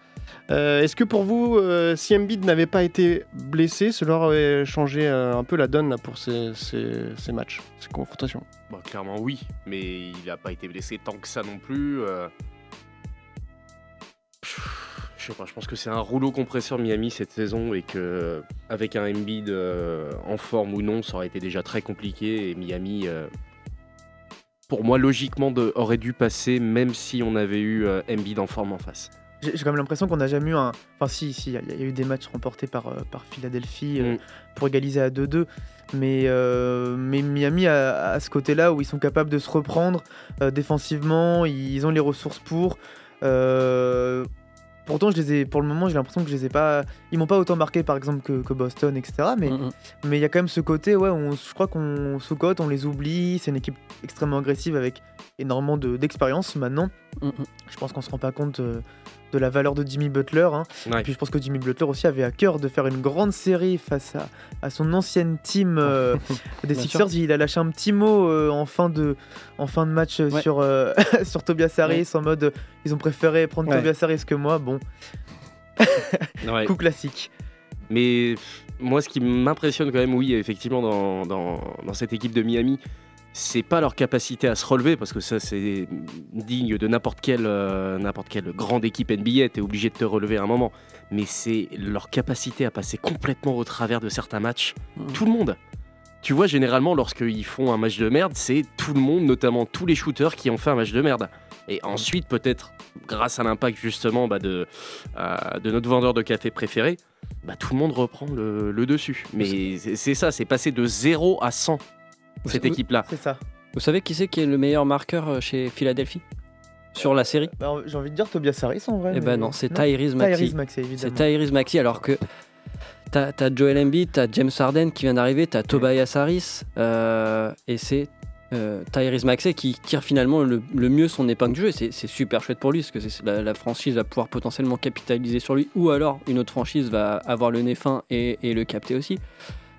Euh, Est-ce que pour vous, euh, si Embiid n'avait pas été blessé, cela aurait changé euh, un peu la donne pour ces, matchs, ces confrontations? Bah, clairement oui, mais il n'a pas été blessé tant que ça non plus. euh. Je sais pas, je pense que c'est un rouleau compresseur Miami cette saison et que avec un Embiid euh, en forme ou non, ça aurait été déjà très compliqué et Miami, euh, pour moi logiquement, aurait dû passer même si on avait eu euh, Embiid en forme en face. J'ai quand même l'impression qu'on n'a jamais eu un. Enfin, si, si, il y, a- il y a eu des matchs remportés par, euh, par Philadelphie euh, Mm. pour égaliser à 2-2. Mais, euh, mais Miami a, a ce côté-là où ils sont capables de se reprendre euh, défensivement, ils ont les ressources pour. Euh, pourtant, je les ai, pour le moment, j'ai l'impression que je les ai pas. Ils m'ont pas autant marqué, par exemple, que, que Boston, etc. Mais Mm, mais il y a quand même ce côté, ouais, on, je crois qu'on sous-cote, on les oublie. C'est une équipe extrêmement agressive avec énormément de- d'expérience maintenant. Mm. Je pense qu'on se rend pas compte de la valeur de Jimmy Butler. hein. Ouais. Et puis je pense que Jimmy Butler aussi avait à cœur de faire une grande série face à, à son ancienne team euh, [LAUGHS] [LAUGHS] des Bien Sixers. Il a lâché un petit mot euh, en, fin de, en fin de match euh, Ouais. sur, [LAUGHS] sur Tobias Harris en mode ils ont préféré prendre. Tobias Harris que moi. Bon, coup classique. Mais moi, ce qui m'impressionne quand même, oui, effectivement, dans, dans, dans cette équipe de Miami, c'est pas leur capacité à se relever, parce que ça, c'est digne de n'importe quelle, euh, n'importe quelle grande équipe NBA, t'es obligé de te relever à un moment. Mais c'est leur capacité à passer complètement au travers de certains matchs. Mhm. Tout le monde. Tu vois, généralement, lorsqu'ils font un match de merde, c'est tout le monde, notamment tous les shooters, qui ont fait un match de merde. Et ensuite, peut-être, grâce à l'impact justement bah, de, euh, de notre vendeur de café préféré, bah, tout le monde reprend le, le dessus. Mais c'est ça, c'est passé de 0 à 100, cette équipe-là. C'est ça. Vous savez qui c'est qui est le meilleur marqueur euh, chez Philadelphie? Sur la série? Bah, J'ai envie de dire Tobias Harris en vrai. Eh mais- ben non, c'est Tyrese Maxey. Tyrese Maxey, C'est évidemment. Tyrese Maxey alors que t'as as Joel Embiid, t'as James Harden qui vient d'arriver, t'as Tobias Harris euh, et c'est euh, Tyrese Maxey qui tire finalement le, le mieux son épingle du jeu. Et C'est c'est super chouette pour lui parce que c'est- la, la franchise va pouvoir potentiellement capitaliser sur lui ou alors une autre franchise va avoir le nez fin et, et le capter aussi.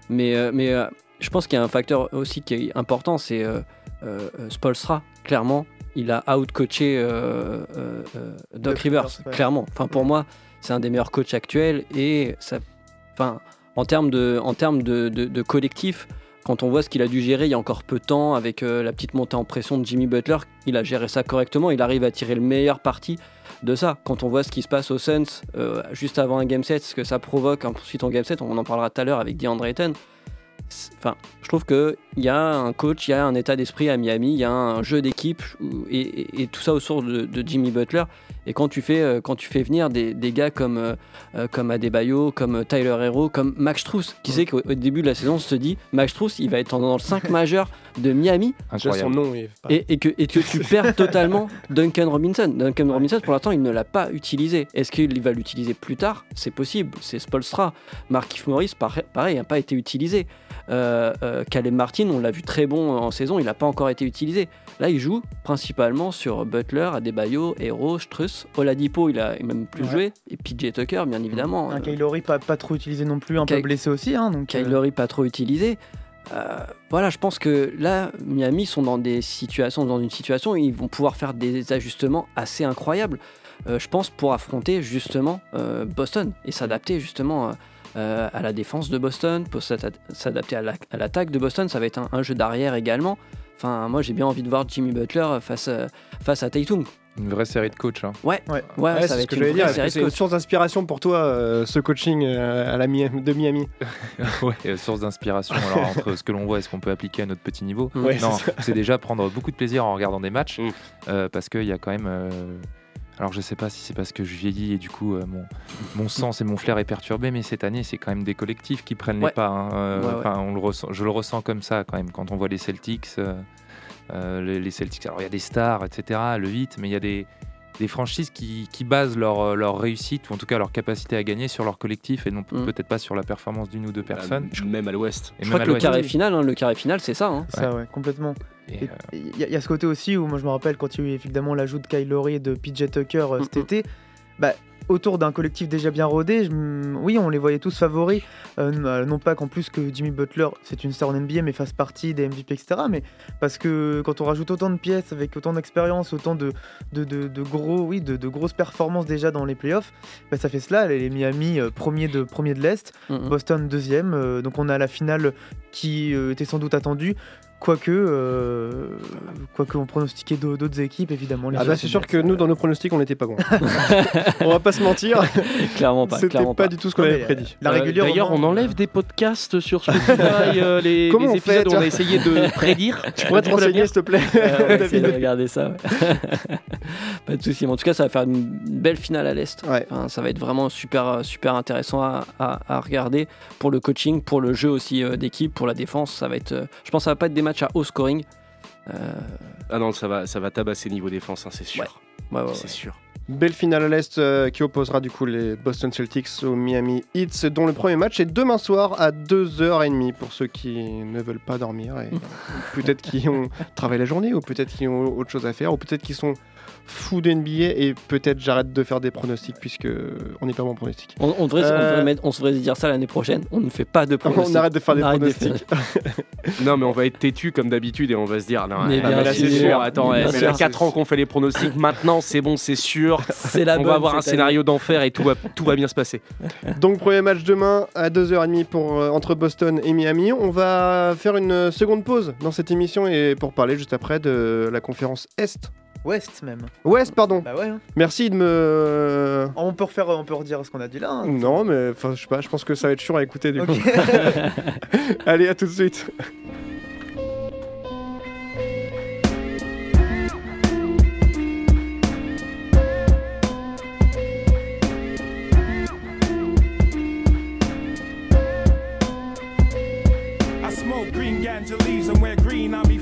Mais, euh, mais euh, je pense qu'il y a un facteur aussi qui est important, c'est euh, euh, euh, Spolstra. Clairement, il a out-coaché euh, Doc Rivers, ouais. clairement. Enfin, pour moi, c'est un des meilleurs coachs actuels et ça, enfin, en termes de, en termes de, de- de collectif, quand on voit ce qu'il a dû gérer il y a encore peu de temps avec euh, la petite montée en pression de Jimmy Butler, il a géré ça correctement. Il arrive à tirer le meilleur parti de ça. Quand on voit ce qui se passe aux Suns euh, juste avant un game set, ce que ça provoque ensuite en game set, on en parlera tout à l'heure avec DeAndre Ayton. Je trouve qu'il y a un coach, il y a un état d'esprit à Miami, il y a un jeu d'équipe et, tout ça autour de, de Jimmy Butler. Et quand tu fais, euh, quand tu fais venir des, des gars comme, euh, euh, comme Adebayo, comme Tyler Hero, comme Max Strus, qui sait qu'au au début de la saison, on se dit, Max Strus, il va être dans le 5 [LAUGHS] majeur de Miami son Incroyable. nom et, et que, et que tu [LAUGHS] perds totalement Duncan Robinson. Duncan Robinson, pour l'instant, il ne l'a pas utilisé. Est-ce qu'il va l'utiliser plus tard? C'est possible. C'est Spolstra. Markif Morris, par- pareil, n'a pas été utilisé. Euh, euh, Caleb Martin, on l'a vu très bon en saison, il n'a pas encore été utilisé. Là, il joue principalement sur Butler, Adebayo, Hero, Struss. Oladipo, il a même plus Ouais. joué. Et PJ Tucker, bien évidemment. Un Euh, Kyle Lowry pas, pas trop utilisé non plus, un peu blessé aussi. Hein, donc, euh, Lowry pas trop utilisé. Euh, voilà, je pense que là, Miami sont dans des situations, dans une situation où ils vont pouvoir faire des ajustements assez incroyables. euh, je pense pour affronter justement euh, Boston et s'adapter justement à la défense de Boston, pour s'ad- s'adapter à la- à l'attaque de Boston. Ça va être un, un jeu d'arrière également. Enfin, moi j'ai bien envie de voir Jimmy Butler face, à- face à Tatum. Une vraie série de coachs. hein. Ouais, Ouais. ouais, Ouais, ça c'est va ce être que une j'allais vraie dire. Est-ce série que de une coachs. source d'inspiration pour toi, euh, ce coaching euh, à la Mi- de Miami [LAUGHS] ouais, euh, source d'inspiration. Alors, entre ce que l'on voit et ce qu'on peut appliquer à notre petit niveau. Ouais, non, c'est déjà prendre beaucoup de plaisir en regardant des matchs. Mm. euh, parce qu'il y a quand même. euh, alors, je sais pas si c'est parce que je vieillis et du coup, euh, mon, mon sens et mon flair est perturbé, mais cette année, c'est quand même des collectifs qui prennent Ouais. les pas. hein. Euh, Ouais, ouais. enfin, on le ressent, je le ressens comme ça quand même quand on voit les Celtics. Euh, les, les Celtics, alors il y a des stars, etc., le 8, mais il y a des, des franchises qui, qui basent leur, euh, leur réussite, ou en tout cas leur capacité à gagner sur leur collectif et non Mm. peut-être pas sur la performance d'une ou deux personnes. Euh, Même à l'ouest. Et Je même crois à que le l'Ouest. carré final, hein, le carré final, c'est ça. hein. Ça, ouais, complètement. Euh, Il y, a- il y a ce côté aussi où moi je me rappelle quand il y a eu évidemment l'ajout de Kyle Lowry et de PJ Tucker euh, cet Mhm. été, bah, autour d'un collectif déjà bien rodé, je oui on les voyait tous favoris, Euh, euh, non pas qu'en plus que Jimmy Butler c'est une star en NBA mais fasse partie des MVP etc. Mais parce que quand on rajoute autant de pièces avec autant d'expérience, autant de, de, de- de gros oui de, grosses performances déjà dans les playoffs, bah, ça fait cela. Les Miami euh, premier de premier de l'est. Boston deuxième, euh, donc on a la finale qui était sans doute attendue. Quoique, euh, quoique on pronostiquait d'au- d'autres équipes, évidemment. les Ah bah c'est sûr que nous dans nos pronostics on n'était pas bons. on va pas se mentir, [LAUGHS] clairement pas. c'était pas pas. du tout ce qu'on avait prédit. La Euh, régulière. D'ailleurs, on enlève des podcasts sur Spotify, euh, les, [LAUGHS] Comment les on fait, épisodes où on a essayé de [LAUGHS] prédire. Tu pourrais te renseigner s'il te plaît, Euh, de regarder ça. ouais. pas de souci. Mais en tout cas, ça va faire une belle finale à l'est. Ouais. Enfin, ça va être vraiment super, super intéressant à, à- à regarder pour le coaching, pour le jeu aussi euh, d'équipe, pour la défense. Ça va être, euh, je pense, que ça va pas être des matchs à haut scoring. Euh, Ah non, ça va, ça va tabasser niveau défense, hein, c'est sûr. ouais, ouais, ouais. C'est sûr. Belle finale à l'Est euh, qui opposera du coup les Boston Celtics aux Miami Heat, dont le premier match est demain soir à 2h30 pour ceux qui ne veulent pas dormir et [LAUGHS] peut-être qui ont travaillé la journée ou peut-être qui ont autre chose à faire ou peut-être qui sont fous d'NBA et peut-être j'arrête de faire des pronostics puisque on n'est pas bon en pronostics. On, on devrait, on, Euh, devrait mettre- on se devrait dire ça l'année prochaine. On ne fait pas de pronostics. [LAUGHS] On arrête de faire des de pronostics. [LAUGHS] Non, mais on va être têtu comme d'habitude et on va se dire, non, Mais bien là, c'est sûr, sûr. Attends, mais eh, bien ça sûr. fait 4 ans qu'on fait les pronostics. Maintenant, c'est bon, c'est sûr. [LAUGHS] C'est la on bonne va avoir un scénario d'enfer et tout va, tout va bien se passer. Donc premier match demain à 2h30 pour, euh, entre Boston et Miami. On va faire une seconde pause dans cette émission et pour parler juste après de la conférence Est. Ouest même. Ouest, pardon. Bah ouais. hein. Merci de me... On peut refaire, on peut redire ce qu'on a dit là. hein. Non, mais enfin, je sais pas, je pense que ça va être chiant à écouter du Ok. coup. [LAUGHS] Allez, à tout de suite. I smoke green ganja leaves and wear green army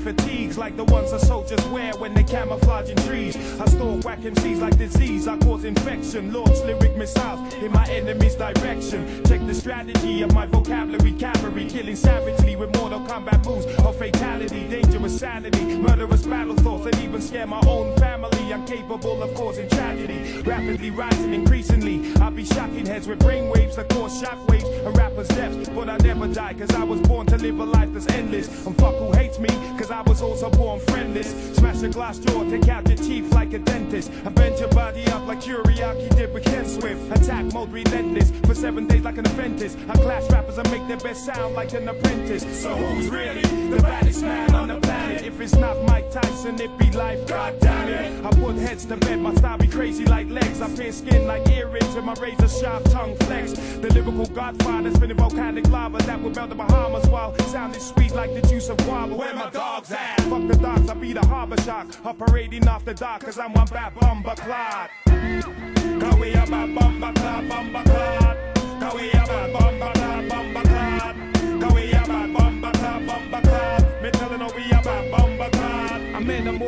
fatigues like the ones the soldiers wear when they camouflage in trees. I stalk whack MCs like disease, I cause infection. Launch lyric missiles in my enemy's direction. Check the strategy of my vocabulary, cavalry, killing savagely with Mortal Kombat moves of fatality, dangerous sanity, murderous battle thoughts that even scare my own family. I'm capable of causing tragedy, rapidly rising increasingly. I'll be shocking heads with brainwaves that cause shockwaves and rappers' deaths, but I never die cause I was born to live a life that's endless. And fuck who hates me cause I was also born friendless. Smash a glass door, take out your teeth like a dentist. I bend your body up like Uriaki did with Ken Swift. Attack mode relentless for seven days like an apprentice. I clash rappers and make their best sound like an apprentice. So who's really the baddest man on the planet? If it's not Mike Tyson, it be life. God damn it. I put heads to bed, my style be crazy like legs. I pierce skin like earrings and my razor sharp tongue flex. The lyrical godfather spinning volcanic lava that will melt the Bahamas while sounding sweet like the juice of guava. Where my dogs at? Fuck the dogs, I be the harbor shark. Operating off the dock cause I'm one bad bumper clot. Cause we a bad bumper clot, bumper clot. Cause we a bad bumper clot, bumper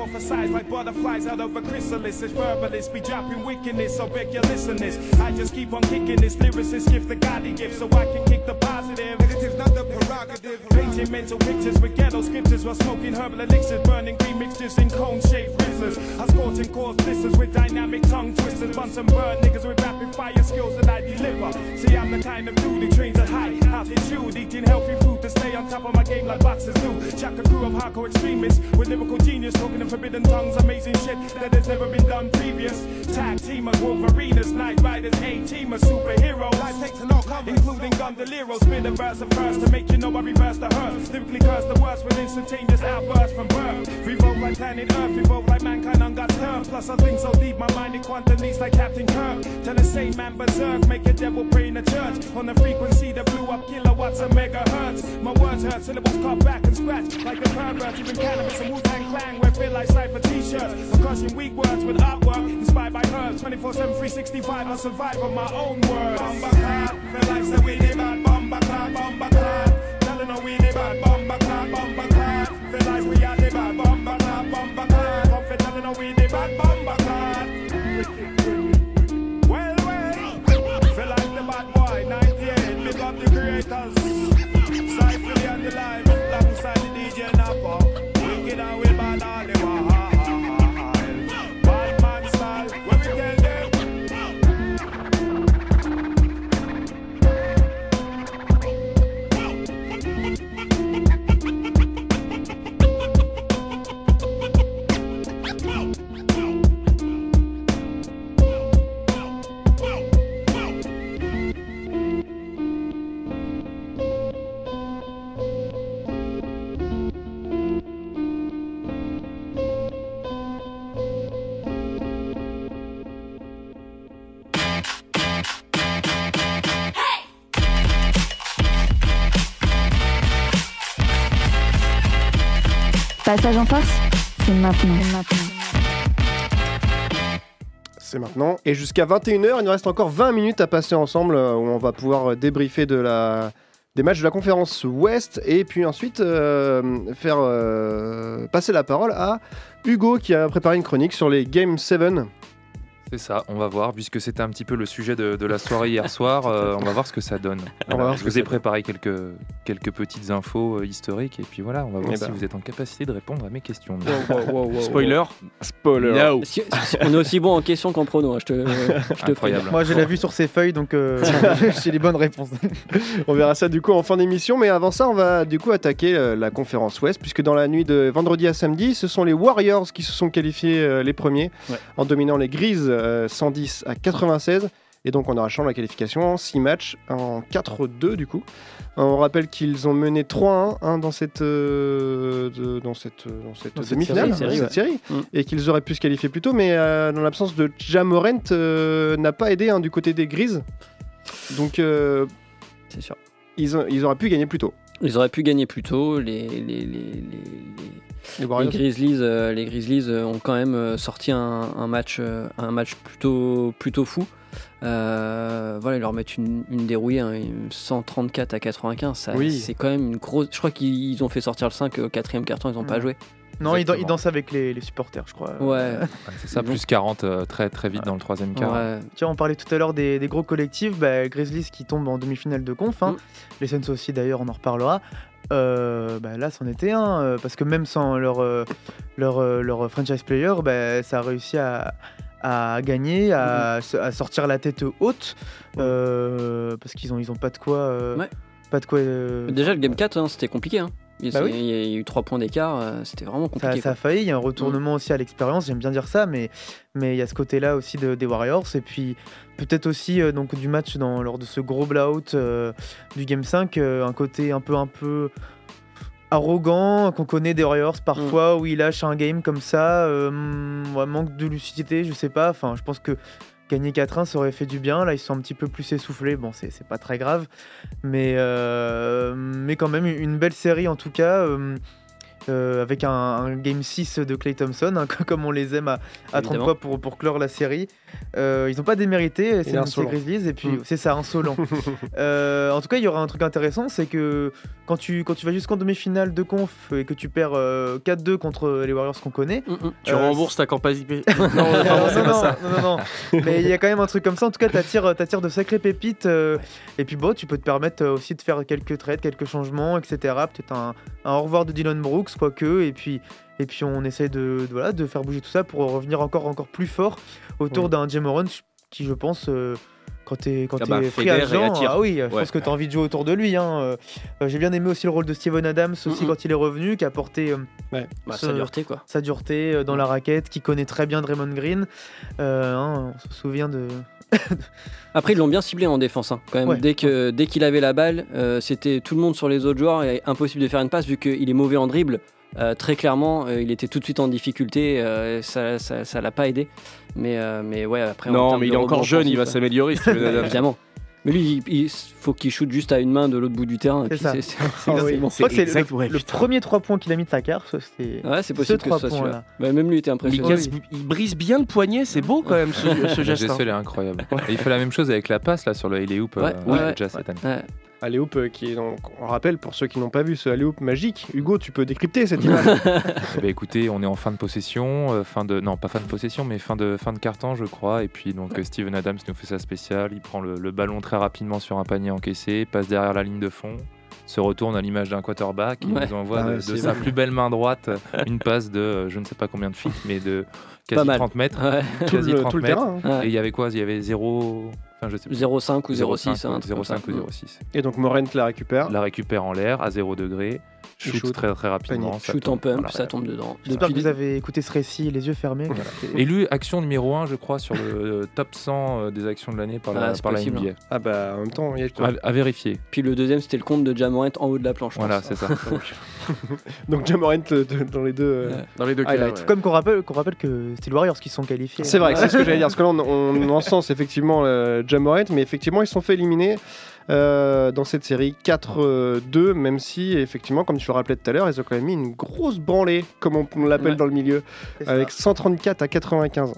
I'm like butterflies out of a chrysalis. It's verbalist, be dropping wickedness, so beg your listeners. I just keep on kicking this lyricist gift the God he gives, so I can kick the positive. Negative's not the prerogative. Painting mental pictures with ghetto scriptures while smoking herbal elixirs, burning green mixtures in cone shaped rizzlers. I scorch and cause blisters with dynamic tongue twisters. Bunch and burn niggas with rapid fire skills that I deliver. See, I'm the kind of dude that trains at high altitude, eating healthy food to stay on top of my game like boxers do. Shock a crew of hardcore extremists with lyrical genius, talking forbidden tongues, amazing shit that has never been done previous. Tag teamers, Wolverines, Night Riders, A-teamers, superheroes. Life takes an all including Gondoliero. Spit a verse of verse to make you know I reverse the hurt. Lyrically curse the worst with instantaneous outbursts from birth. Revolve like planet Earth, revolve like mankind on God's turf. Plus I think so deep, my mind in quantum leaps like Captain Kirk. Tell the same man berserk, make a devil pray in a church. On the frequency that blew up kilowatts and megahertz. My words hurt, syllables cut back and scratch like the perverts. Even cannabis and Wu-Tang Clan feel like cypher t-shirts. Crushing weak words with artwork inspired by herbs. 24-7, 365, I survive on my own words. Bomba clap, feel like say we the bad bomba clap, bomba clap. Telling her we the bad bomba clap, bomba clap. Feel like we are the bad bomba clap, bomba clap. Comfort telling her we the bad bomba clap. Well, well, feel like the bad boy, 98, big up the creators. Passage en force, c'est maintenant. C'est maintenant. Et jusqu'à 21h, il nous reste encore 20 minutes à passer ensemble euh, où on va pouvoir euh, débriefer de la... des matchs de la conférence Ouest et puis ensuite euh, faire euh, passer la parole à Hugo qui a préparé une chronique sur les Game 7. C'est ça, on va voir, puisque c'était un petit peu le sujet de, de la soirée hier soir, [LAUGHS] euh, on va voir ce que ça donne. On va voir je vous ai préparé quelques, quelques petites infos euh, historiques, et puis voilà, on va voir Eh si ben. vous êtes en capacité de répondre à mes questions. Spoiler Spoiler. No Si- si- on est aussi bon en question qu'en prono, hein, je te, je te [LAUGHS] Incroyable. Moi, je l'ai vu sur ses feuilles, donc euh, [LAUGHS] j'ai les bonnes réponses. On verra ça du coup en fin d'émission, mais avant ça, on va du coup attaquer euh, la conférence Ouest, puisque dans la nuit de vendredi à samedi, ce sont les Warriors qui se sont qualifiés euh, les premiers Ouais. en dominant les Grises euh, 110 à 96. Et donc en arrachant la qualification en 6 matchs, en 4-2 du coup. On rappelle qu'ils ont mené 3-1 hein, dans cette, euh, de- dans cette, dans cette demi-finale, série, ouais. série, Mm. et qu'ils auraient pu se qualifier plus tôt, mais euh, dans l'absence de Jamorent, euh, n'a pas aidé hein, du côté des Grises. Donc euh, C'est sûr. ils, ont- ils auraient pu gagner plus tôt. Ils auraient pu gagner plus tôt. Les, les, les, les- Les les Grizzlies, euh, les Grizzlies euh, ont quand même euh, sorti un, un match, euh, un match plutôt, plutôt fou. Euh, voilà, ils leur mettent une, une dérouillée, hein, une 134 à 95. ça- Oui. C'est quand même une grosse. Je crois qu'ils ont fait sortir le 5 au quatrième carton, ils n'ont pas joué. Non, il, dan- il Exactement. danse avec les, les supporters, je crois. Ouais. C'est ça, Ils plus 40 euh, très très vite dans le troisième quart. ouais. Tiens, on parlait tout à l'heure des, des gros collectifs. Bah, Grizzlies qui tombent en demi-finale de conf. hein. Mm. Les Suns aussi, d'ailleurs, on en reparlera. Euh, bah, là, c'en était un. euh, parce que même sans leur, euh, leur, leur franchise player, bah, ça a réussi à, à gagner, à, se- à sortir la tête haute. euh, parce qu'ils ont, ils ont pas de quoi. Ouais. Pas de quoi. Déjà, le game 4, hein, c'était compliqué. hein. Il, Bah oui. il y a eu 3 points d'écart, euh, c'était vraiment compliqué. ça a failli, il y a un retournement aussi à l'expérience, j'aime bien dire ça, mais mais il y a ce côté-là aussi de- des Warriors, et puis peut-être aussi euh, donc du match dans, lors de ce gros blowout euh, du Game 5, euh, un côté un peu un peu arrogant qu'on connaît des Warriors parfois, où ils lâchent un game comme ça, ouais, manque de lucidité, je sais pas, enfin je pense que gagner 4-1 ça aurait fait du bien, là ils sont un petit peu plus essoufflés, bon c'est pas très grave, mais, euh, mais quand même une belle série en tout cas. euh, euh, avec un, un game 6 de Clay Thompson, hein, [LAUGHS] comme on les aime à, à 30 Évidemment. fois pour, pour clore la série. Euh, ils n'ont pas démérité, c'est est ces insolent. Grizzlies, et puis Mm. c'est ça, insolent. [LAUGHS] Euh, en tout cas, il y aura un truc intéressant, c'est que quand tu, quand tu vas jusqu'en demi-finale de conf et que tu perds euh, 4-2 contre les Warriors qu'on connaît, Mm, mm. Tu rembourses ta campagne IP. [LAUGHS] non, non, non, non, ça. non, non, non. Mais il y a quand même un truc comme ça. En tout cas, t'attires, t'attires de sacrées pépites. euh, et puis bon, tu peux te permettre aussi de faire quelques trades, quelques changements, etc. Peut-être un, un au revoir de Dylan Brooks, quoique. Et puis, et puis on essaie de, de- voilà, de faire bouger tout ça pour revenir encore, encore plus fort autour Oui. d'un Jamoran qui, je pense, euh, quand t'es quand Ah t'es bah, free agent, ah oui, je pense que t'as envie de jouer autour de lui. hein. Euh, euh, J'ai bien aimé aussi le rôle de Steven Adams aussi quand il est revenu, qui a apporté euh, Bah, Ce- ça a dureté, quoi. sa dureté euh, dans la raquette, qui connaît très bien Draymond Green. Euh, hein, on se souvient de. [LAUGHS] Après, ils l'ont bien ciblé en défense. hein, quand même. Ouais. Dès que dès qu'il avait la balle, euh, c'était tout le monde sur les autres joueurs et impossible de faire une passe vu qu'il est mauvais en dribble. Euh, très clairement, euh, il était tout de suite en difficulté. euh, ça, ça, ça l'a pas aidé. Mais, euh, mais ouais, après. Non, mais il est encore jeune, il va s'améliorer. [LAUGHS] Évidemment. Mais lui, il, il faut qu'il shoot juste à une main de l'autre bout du terrain. et C'est puis ça. c'est- [LAUGHS] Ah oui. c'est bon. Je crois que c'est exact, le, ouais, le putain. premier 3 points qu'il a mis de sa carte. C'était. Ouais, c'est Ce possible que ce trois soit celui-là. points-là. Bah, même lui était Mais il, impressionnant. il brise bien le poignet, c'est beau quand même ce, ce [LAUGHS] Le geste. geste hein. est incroyable. Et il fait la même chose avec la passe là sur le Haley Hoop Ouais, euh, ouais, ouais, ouais. déjà cette année. Alley-oop euh, qui est donc, on rappelle pour ceux qui n'ont pas vu ce alley-oop magique. Hugo, tu peux décrypter cette image. [LAUGHS] Eh ben, écoutez, on est en fin de possession, euh, fin de non pas fin de possession, mais fin de fin de carton, je crois. Et puis donc euh, Steven Adams nous fait sa spéciale. Il prend le, le ballon très rapidement sur un panier encaissé, passe derrière la ligne de fond, se retourne à l'image d'un quarterback et Ouais. nous envoie Ah de, sa plus belle main droite [LAUGHS] une passe de euh, je ne sais pas combien de feet, mais de quasi mal. 30 mètres. Ouais. tout quasi le, 30 tout le mètres. terrain. hein. Et il y avait quoi? Il y avait 0 enfin je sais plus. 0,5 ou 0,6. 0,5 hein, un truc comme ça. 0,5 ou 0,6. Et donc Morent la récupère. La récupère en l'air à 0 degré, shoot shoot. très très rapidement. Panier. ça Shoot en tombe. pump, Voilà. ça tombe dedans. J'espère que vous avez écouté ce récit les yeux fermés. Et lui, action numéro 1, je crois, sur le euh, top 100 euh, des actions de l'année par la, Ah, par la NBA. Ah bah en même temps, il y a- À, à vérifier. Puis le deuxième, c'était le compte de Jamorant en haut de la planche. Voilà, c'est ça. [LAUGHS] donc [LAUGHS] Jamorant dans les deux. euh, Ouais. Dans les deux cas. Highlight. ouais. Comme qu'on rappelle, qu'on rappelle que c'est les Warriors qui sont qualifiés. C'est vrai, c'est ce que j'allais dire. Parce que là, on, on [LAUGHS] encense effectivement euh, Jamorant, mais effectivement, ils se sont fait éliminer euh, dans cette série 4-2, même si, effectivement, comme tu le rappelais tout à l'heure, ils ont quand même mis une grosse branlée, comme on, on l'appelle Ouais. dans le milieu, avec 134 à 95.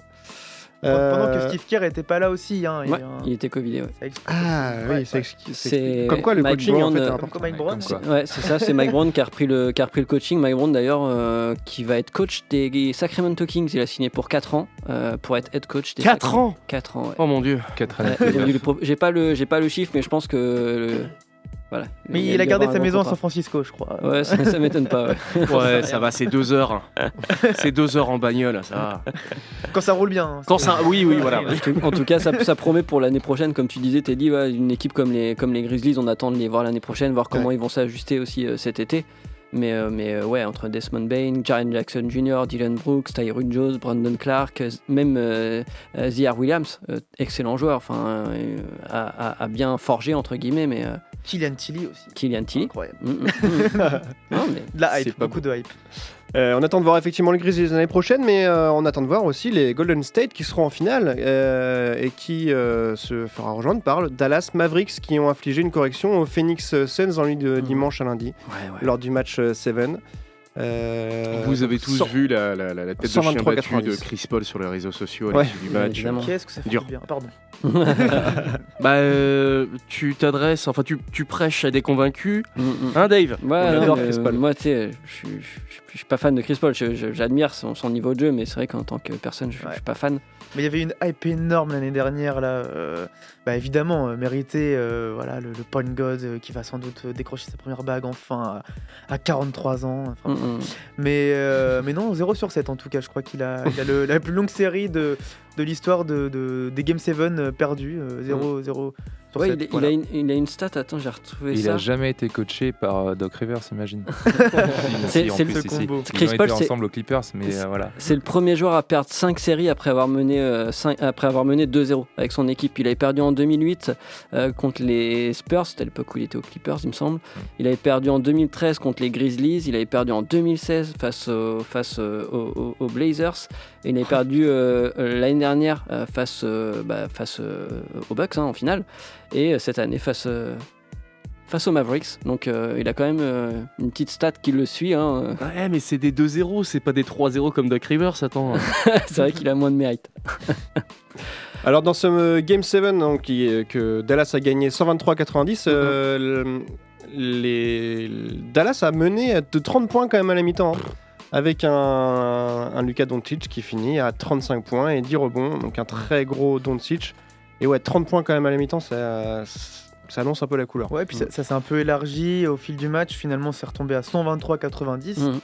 Pendant que Euh, Steve Kerr était pas là aussi. Hein, Ouais, un- il était Covidé. Ouais. Ah oui, C'est. Comme quoi, le Mike coaching, en Brown, fait, est euh, important. Comme Mike Ouais, Brown. comme quoi. Ouais, c'est ça, c'est Mike Brown qui a repris le, qui a repris le coaching. Mike Brown d'ailleurs, euh, qui va être coach des Sacramento Kings. Il a signé pour 4 ans euh, pour être head coach des 4 Sacramento- ans 4 ans, ouais. Oh mon dieu 4 Ouais, années. J'ai pas, le, j'ai pas le chiffre, mais je pense que. Voilà. Mais Il il a gardé sa maison à San. Francisco, je crois. Ouais, ça, ça m'étonne pas. Ouais. [LAUGHS] Ouais, ça va, c'est 2 heures. C'est 2 heures en bagnole, ça va. Quand ça roule bien. hein, Quand ça. Oui, oui, voilà. En tout- cas, ça, ça promet pour l'année prochaine, comme tu disais, Teddy, ouais, une équipe comme les, comme les Grizzlies, on attend de les voir l'année prochaine, voir comment ils vont s'ajuster aussi euh, cet été. Mais, euh, mais euh, ouais, entre Desmond Bain, Jaren Jackson Jr., Dylan Brooks, Tyrone Jones, Brandon Clark, même euh, euh, Ziar Williams, euh, excellent joueur, enfin, euh, a, a- a bien forgé entre guillemets, mais euh, Kylian Tilly aussi. Kylian Tilly. Incroyable. Mm, mm, mm. [LAUGHS] Non, mais De la hype, pas beaucoup de hype. Euh, on attend de voir effectivement les Grizzlies l'année prochaine, mais euh, on attend de voir aussi les Golden State qui seront en finale euh, et qui euh, se fera rejoindre par le Dallas Mavericks qui ont infligé une correction aux Phoenix Suns en nuit de dimanche à lundi ouais, ouais. lors du match 7. Euh, Vous avez tous vu la, la- tête de 123, chien battue de 90. Chris Paul sur les réseaux sociaux à Ouais. l'issue du match. Qu'est-ce que ça fait Dur. du bien Pardon. [LAUGHS] Bah, euh, tu t'adresses, enfin, tu, tu prêches à des convaincus. Mm, mm. Hein, Dave? Ouais, non, adore mais, Chris euh, Paul. Moi, tu sais, je suis- pas fan de Chris Paul. J'admire son, son niveau de jeu, mais c'est vrai qu'en tant que personne, je, suis pas fan. Mais il y avait une hype énorme l'année dernière là. euh, bah évidemment euh, mérité euh, voilà le, le point god euh, qui va sans doute euh, décrocher sa première bague enfin à, à 43 ans. Enfin, Mm, mm. Mais mais non 0 sur 7 en tout cas. Je crois qu'il a, il a le- la plus longue série de, de l'histoire de, de- des Game 7 euh, perdus. euh, 0 0 sur Ouais, 7. il, il a une, il a une stat, attends, j'ai retrouvé Il ça. a jamais été coaché par euh, Doc Rivers, imagine. [LAUGHS] C'est- Si, le si, si. combo. Ils Chris ont Paul, été c'est- ensemble aux Clippers, mais c'est- euh, voilà. C'est le premier joueur à perdre 5 séries après avoir mené, euh, cinq- après avoir mené 2-0 avec son équipe. Il avait perdu en 2008 euh, contre les Spurs, c'était l'époque où il était aux Clippers, il me semble. Il avait perdu en 2013 contre les Grizzlies. Il avait perdu en 2016 face, au- face euh, aux, aux- aux Blazers. Et il avait perdu l'année dernière euh, face, euh, bah, face euh, aux Bucks hein, en finale. Et euh, cette année face. euh, Face aux Mavericks, donc euh, il a quand même euh, une petite stat qui le suit. hein. Ouais, mais c'est des 2-0, c'est pas des 3-0 comme Doc Rivers, attends. [LAUGHS] C'est vrai qu'il a moins de mérite. [LAUGHS] Alors dans ce Game 7 donc, qui est- que Dallas a gagné 123-90, euh, le- les... Dallas a mené de 30 points quand même à la mi-temps. hein, avec un, un Luka Doncic qui finit à 35 points et 10 rebonds, donc un très gros Doncic. Et ouais, 30 points quand même à la mi-temps, ça, ça annonce un peu la couleur. Ouais, puis ça, ça s'est un peu élargi au fil du match. Finalement, c'est retombé à 123-90. Mhm.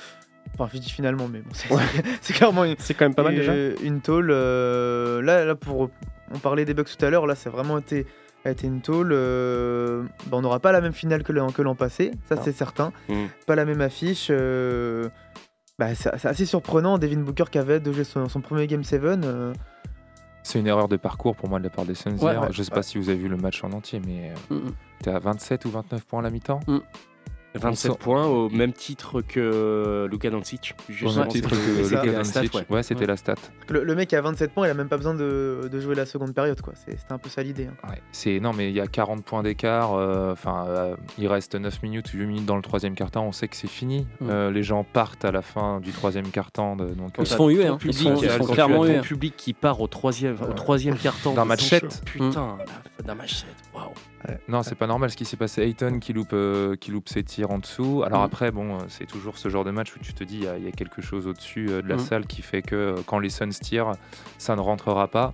Enfin, je dis finalement, mais bon, c'est [LAUGHS] c'est clairement une, C'est quand même pas mal déjà. Une tôle. euh, là, là, pour. On parlait des Bucks tout à l'heure. Là, c'est vraiment été, a été une tôle. euh, bah, on n'aura pas la même finale que l'an que l'an passé. Ça, c'est certain. Mm. Pas la même affiche. euh, bah, c'est assez surprenant. Devin Booker qui avait de jouer son, son premier Game 7. C'est une erreur de parcours pour moi de la part des Suns Ouais, hier. ouais, je sais pas si vous avez vu le match en entier, mais euh, Mm, mm. t'es à 27 ou 29 points à la mi-temps? 27 sent- points au même titre que Luka Doncic. Au même titre que Luka Doncic. ouais. Ouais, c'était Ouais. la stat. le, le mec a 27 points, il a même pas besoin de, de jouer la seconde période. quoi. C'était un peu ça l'idée. hein. Ouais, c'est non mais il y a 40 points d'écart. euh, Enfin, euh, il reste 9 minutes, 8 minutes dans le troisième quart-temps. On sait que c'est fini. Mm. Euh, les gens partent à la fin du troisième quart-temps. de- Donc, Ils se font huer, hein. ils font, ils clairement huer. public qui part au troisième, au troisième quart-temps D'un de match son- sept. Putain, d'un match 7. Non, c'est pas normal ce qui s'est passé. Ayton qui loupe, euh, qui loupe ses tirs en dessous. Alors Mm. après, bon, euh, c'est toujours ce genre de match où tu te dis il y, a- il y a quelque chose au-dessus euh, de la Mm. salle qui fait que quand les Suns tirent, ça ne rentrera pas.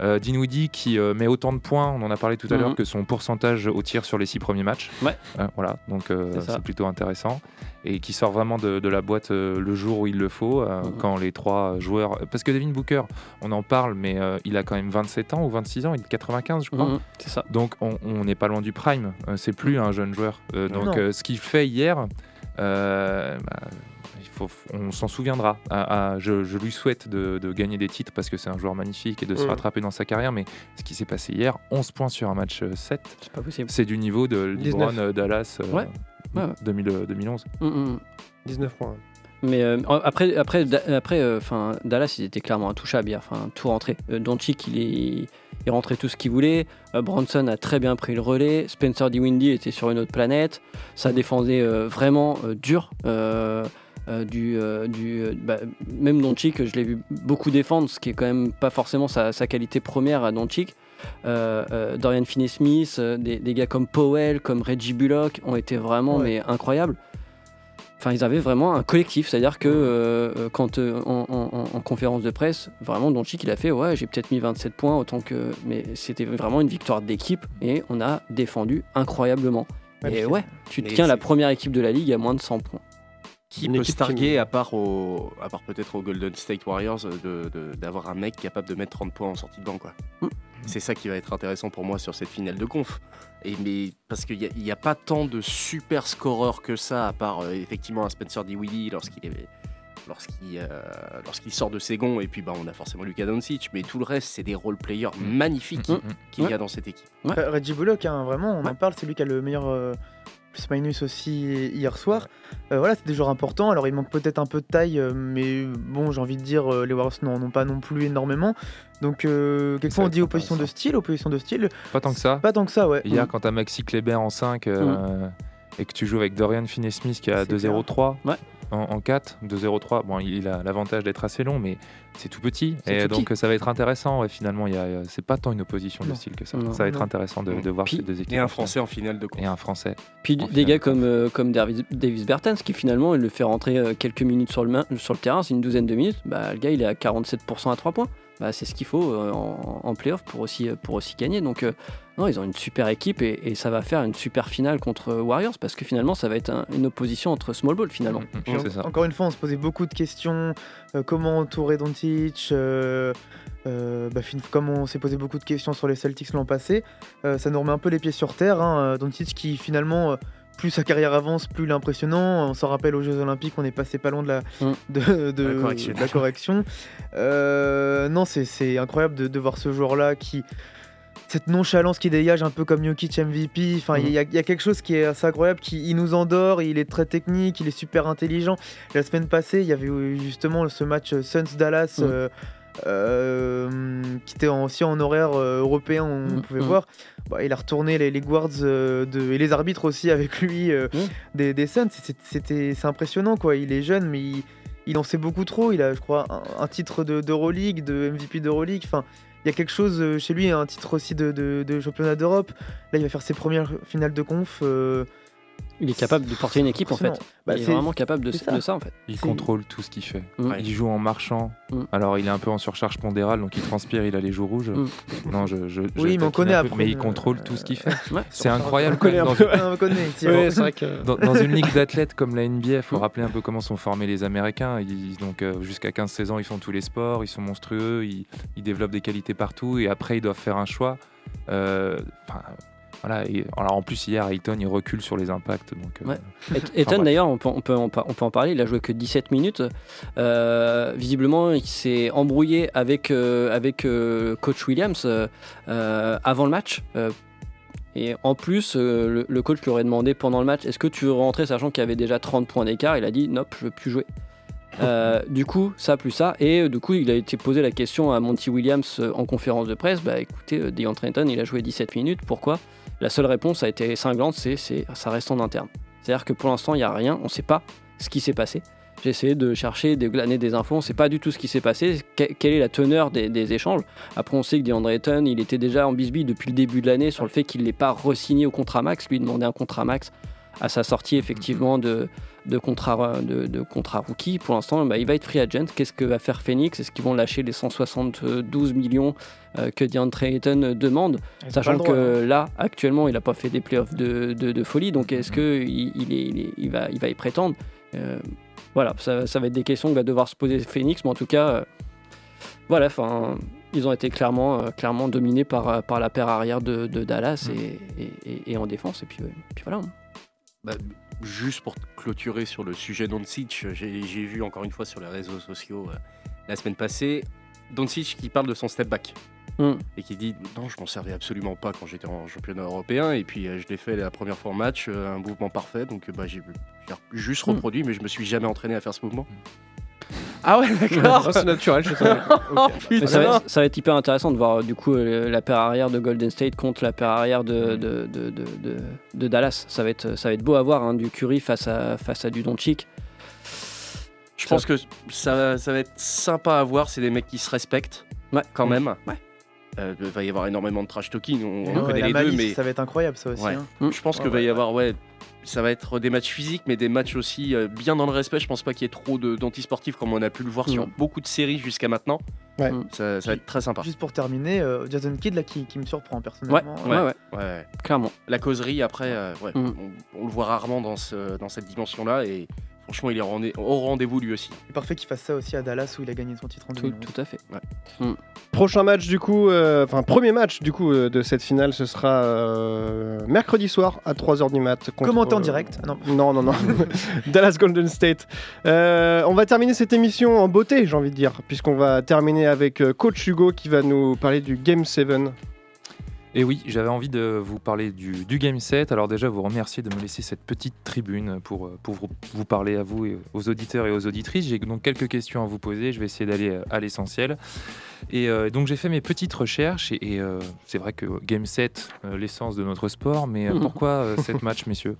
Euh, Dinwiddie qui euh, met autant de points, on en a parlé tout à Mhm. l'heure, que son pourcentage au tir sur les six premiers matchs. Ouais. Euh, voilà, donc euh, C'est plutôt intéressant. Et qui sort vraiment de, de la boîte le jour où il le faut, Mhm. quand les trois joueurs. Parce que Devin Booker, on en parle, mais il a quand même 27 ans ou 26 ans, il est 95, je crois. Mhm, c'est ça. Donc on n'est pas loin du prime, c'est plus un jeune joueur. Donc ce qu'il fait hier, euh, bah, faut, on s'en souviendra. Ah, ah, je, je lui souhaite de, de gagner des titres parce que c'est un joueur magnifique et de se Mm. rattraper dans sa carrière, mais ce qui s'est passé hier, 11 points sur un match euh, 7, C'est pas possible. c'est du niveau de 19. LeBron euh, Dallas euh, Ouais. Ouais, ouais. 2000, euh, 2011. Mm, mm. 19 points. Mais euh, après, après, Da- après, euh, enfin, Dallas, ils étaient clairement intouchables hier. Enfin, tout rentré. Euh, Doncic, il est, il rentrait tout ce qu'il voulait. Euh, Bronson a très bien pris le relais. Spencer Dinwiddie était sur une autre planète. Ça défendait euh, vraiment euh, dur. Euh, du, euh, du, euh, bah, même Doncic, je l'ai vu beaucoup défendre, ce qui est quand même pas forcément sa, sa qualité première à Doncic. Dorian Finney-Smith, des, des gars comme Powell, comme Reggie Bullock ont été vraiment Ouais. mais incroyables. Enfin, ils avaient vraiment un collectif, c'est-à-dire que quand en, en- en conférence de presse, vraiment Doncic il a fait ouais j'ai peut-être mis 27 points autant que mais c'était vraiment une victoire d'équipe et on a défendu incroyablement. Ouais, et ouais, tu tiens la première équipe de la ligue à moins de 100 points. Qui Une peut équipe se targuer, qui- à part, au, à part peut-être aux Golden State Warriors, de- de- d'avoir un mec capable de mettre 30 points en sortie de banc quoi. Mm. C'est ça qui va être intéressant pour moi sur cette finale de conf. Et mais parce qu'il n'y a, il y a pas tant de super scoreurs que ça, à part euh, effectivement un Spencer Dinwiddie lorsqu'il est lorsqu'il euh, lorsqu'il sort de ses gonds et puis bah on a forcément Luka Doncic mais tout le reste c'est des role players Mm. magnifiques Mm. qu'il Ouais. y a dans cette équipe Euh, Reggie Bullock, hein, vraiment, on Ouais. en parle, c'est lui qui a le meilleur euh, plus-minus aussi hier soir. Euh, voilà, c'est des joueurs importants. Alors, il manque peut-être un peu de taille, euh, mais bon, j'ai envie de dire, euh, les Warriors n'en ont pas non plus énormément. Donc, euh, quelquefois, on dit opposition de style, opposition de style. Pas tant que ça. Pas tant que ça, ouais. Hier, quand t'as Maxi Kleber en 5 euh, et que tu joues avec Dorian Finney-Smith qui a C'est 2-0-3 Ouais. En, en 4, 2-0-3, bon, il a l'avantage d'être assez long, mais c'est tout petit. Et tout donc, petit. ça va être intéressant. Ouais, finalement, il y a- c'est pas tant une opposition de style que ça. Non. Ça va être Non. intéressant de, de voir Puis- ces deux équipes. et un. Français en finale de conf Et un Français. Puis des finale, gars comme, euh, comme Davis, Davis Bertens qui finalement il le fait rentrer euh, quelques minutes sur le, main- sur le terrain, c'est une douzaine de minutes, bah, le gars il est à 47% à 3 points. Bah, c'est ce qu'il faut euh, en, en playoff pour aussi, euh, pour aussi gagner. Donc euh, non, ils ont une super équipe et, et ça va faire une super finale contre Warriors parce que finalement ça va être un- une opposition entre small ball finalement. Ça. Encore une fois, on se posait beaucoup de questions. euh, comment entourer Doncic euh, euh, bah, Comme on s'est posé beaucoup de questions sur les Celtics l'an passé, euh, ça nous remet un peu les pieds sur terre. Hein. Doncic qui finalement, euh, plus sa carrière avance, plus il est impressionnant. On s'en rappelle aux Jeux Olympiques, on est passé pas loin de la, Mm. de, de- La correction. de la correction. Euh, non, c'est- incroyable de, de voir ce joueur-là qui cette nonchalance qui dégage un peu comme Jokic MVP. Enfin, il y, a- il y a quelque chose qui est assez incroyable, qui il nous endort. Il est très technique, il est super intelligent. La semaine passée, il y avait justement ce match Suns Dallas. Mhm. euh, euh, qui était aussi en horaire euh, européen, on Mhm, pouvait mhm. voir. Bah, il a retourné les, les guards euh, de, et les arbitres aussi avec lui euh, Mhm. des, des Suns. C'est- C'était impressionnant quoi. Il est jeune, mais il, il en sait beaucoup trop. Il a, je crois, un, un titre de- d'Euroleague, de, MVP d'Euroleague. Enfin, il y a quelque chose euh, chez lui, un titre aussi de, de- de championnat d'Europe. Là, il va faire ses premières finales de conf. euh, Il est capable de porter une équipe en fait. Bah, il est vraiment capable de, ça. de ça en fait. Il contrôle tout ce qu'il fait. Mm. Il joue en marchant. Mm. Alors, il est un peu en surcharge pondérale, donc il transpire, il a les joues rouges. Mm. Non, je, je, je Oui, mais on connaît un peu, après, Mais il euh, contrôle tout ce qu'il fait. Ouais. C'est incroyable. On connaît. Dans, une ligue d'athlètes comme la NBA, il faut rappeler un peu comment sont formés les Américains. Ils, donc euh, jusqu'à 15-16 ans, ils font tous les sports, ils sont monstrueux, ils, ils développent des qualités partout et après ils doivent faire un choix. Euh, enfin, voilà. Et, alors en plus hier, Ayton il recule sur les impacts. Donc, euh, Ouais. [LAUGHS] Bref. d'ailleurs, on peut, on, peut en, par- on peut en parler, il a joué que 17 minutes. Euh, visiblement, il s'est embrouillé avec, euh, avec coach Williams avant le match. Et en plus, le, le coach lui aurait demandé pendant le match est-ce que tu veux rentrer sachant qu'il y avait déjà 30 points d'écart? Il a dit non, je veux plus jouer. [LAUGHS] Euh, du coup, ça plus ça. Et euh, du coup, il a été posé la question à Monty Williams euh, en conférence de presse bah écoutez, DeAndre Ayton, il a joué 17 minutes, pourquoi? La seule réponse a été cinglante c'est ça reste en interne. C'est-à-dire que pour l'instant, il n'y a rien, on ne sait pas ce qui s'est passé. J'ai essayé de chercher, de glaner des infos. On sait pas du tout ce qui s'est passé. Que- quelle est la teneur des, échanges? Après, on sait que DeAndre Ayton, il était déjà en bisbille depuis le début de l'année sur le fait qu'il n'ait pas re-signé au contrat max. Lui demandait un contrat max à sa sortie, effectivement, de, de, contrat, de, de contrat rookie. Pour l'instant, bah, il va être free agent. Qu'est-ce que va faire Phoenix? Est-ce qu'ils vont lâcher les 172 millions euh, que DeAndre Ayton demande? Sachant droit, que là, actuellement, il n'a pas fait des playoffs de, de, de folie, donc est-ce qu'il il va, il va y prétendre? Euh, Voilà, ça, ça va être des questions que va devoir se poser Phoenix, mais en tout cas, euh, voilà, enfin, ils ont été clairement, euh, clairement dominés par, par la paire arrière de, de Dallas et, et, et- et en défense, et puis, puis voilà. Bah, juste pour clôturer sur le sujet Doncic, j'ai j'ai vu encore une fois sur les réseaux sociaux euh, la semaine passée Doncic qui parle de son step back Mm. et qui dit non je m'en servais absolument pas quand j'étais en championnat européen et puis euh, je l'ai fait la première fois en match euh, un mouvement parfait donc bah, j'ai j'ai juste Mm. reproduit mais je me suis jamais entraîné à faire ce mouvement. Ah ouais d'accord. C'est naturel, je sais. [LAUGHS] Oh, putain. ça, va être, ça va être hyper intéressant de voir du coup euh, la paire arrière de Golden State contre la paire arrière de, de, de, de, de- de Dallas. Ça va être, ça va être beau à voir, hein, du Curry face à, face à du Doncic. Je pense que ça, ça va être sympa à voir. C'est des mecs qui se respectent Ouais. quand Mm. même. Ouais. Euh, il va y avoir énormément de trash talking. On, on Ouais, connaît les malice, deux, mais ça va être incroyable ça aussi. Ouais. hein. je pense Ouais, qu'il va y ouais, avoir, ouais, ça va être des matchs physiques, mais des matchs aussi euh, bien dans le respect. Je pense pas qu'il y ait trop d'antisportifs comme on a pu le voir sur Mm. beaucoup de séries jusqu'à maintenant. Ouais. Mm. Ça, ça va être très sympa. Juste pour terminer, euh, Jason Kidd là qui, qui me surprend personnellement. Ouais, Euh, ouais, ouais, Ouais. clairement. La causerie, après, euh, ouais, Mm. on, on le voit rarement dans, ce, dans cette dimension-là. Et franchement, il est rendez- au rendez-vous lui aussi. C'est parfait qu'il fasse ça aussi à Dallas où il a gagné son titre en Tout, 2011. tout à fait. Prochain match du coup, euh, enfin premier match du coup euh, de cette finale, ce sera euh, mercredi soir à 3h du mat. contre- Commenté en direct. Ah non. Non, non, non. [LAUGHS] [LAUGHS] Dallas Golden State. Euh, on va terminer cette émission en beauté, j'ai envie de dire, puisqu'on va terminer avec euh, Coach Hugo qui va nous parler du Game 7. Et oui, j'avais envie de vous parler du, du Game 7. Alors déjà, vous remercier de me laisser cette petite tribune pour, euh, pour vous, vous parler à vous, et aux auditeurs et aux auditrices. J'ai donc quelques questions à vous poser. Je vais essayer d'aller euh, à l'essentiel. Et euh, donc j'ai fait mes petites recherches. Et, et, euh, c'est vrai que Game 7, euh, l'essence de notre sport. Mais [LAUGHS] pourquoi cette match, messieurs?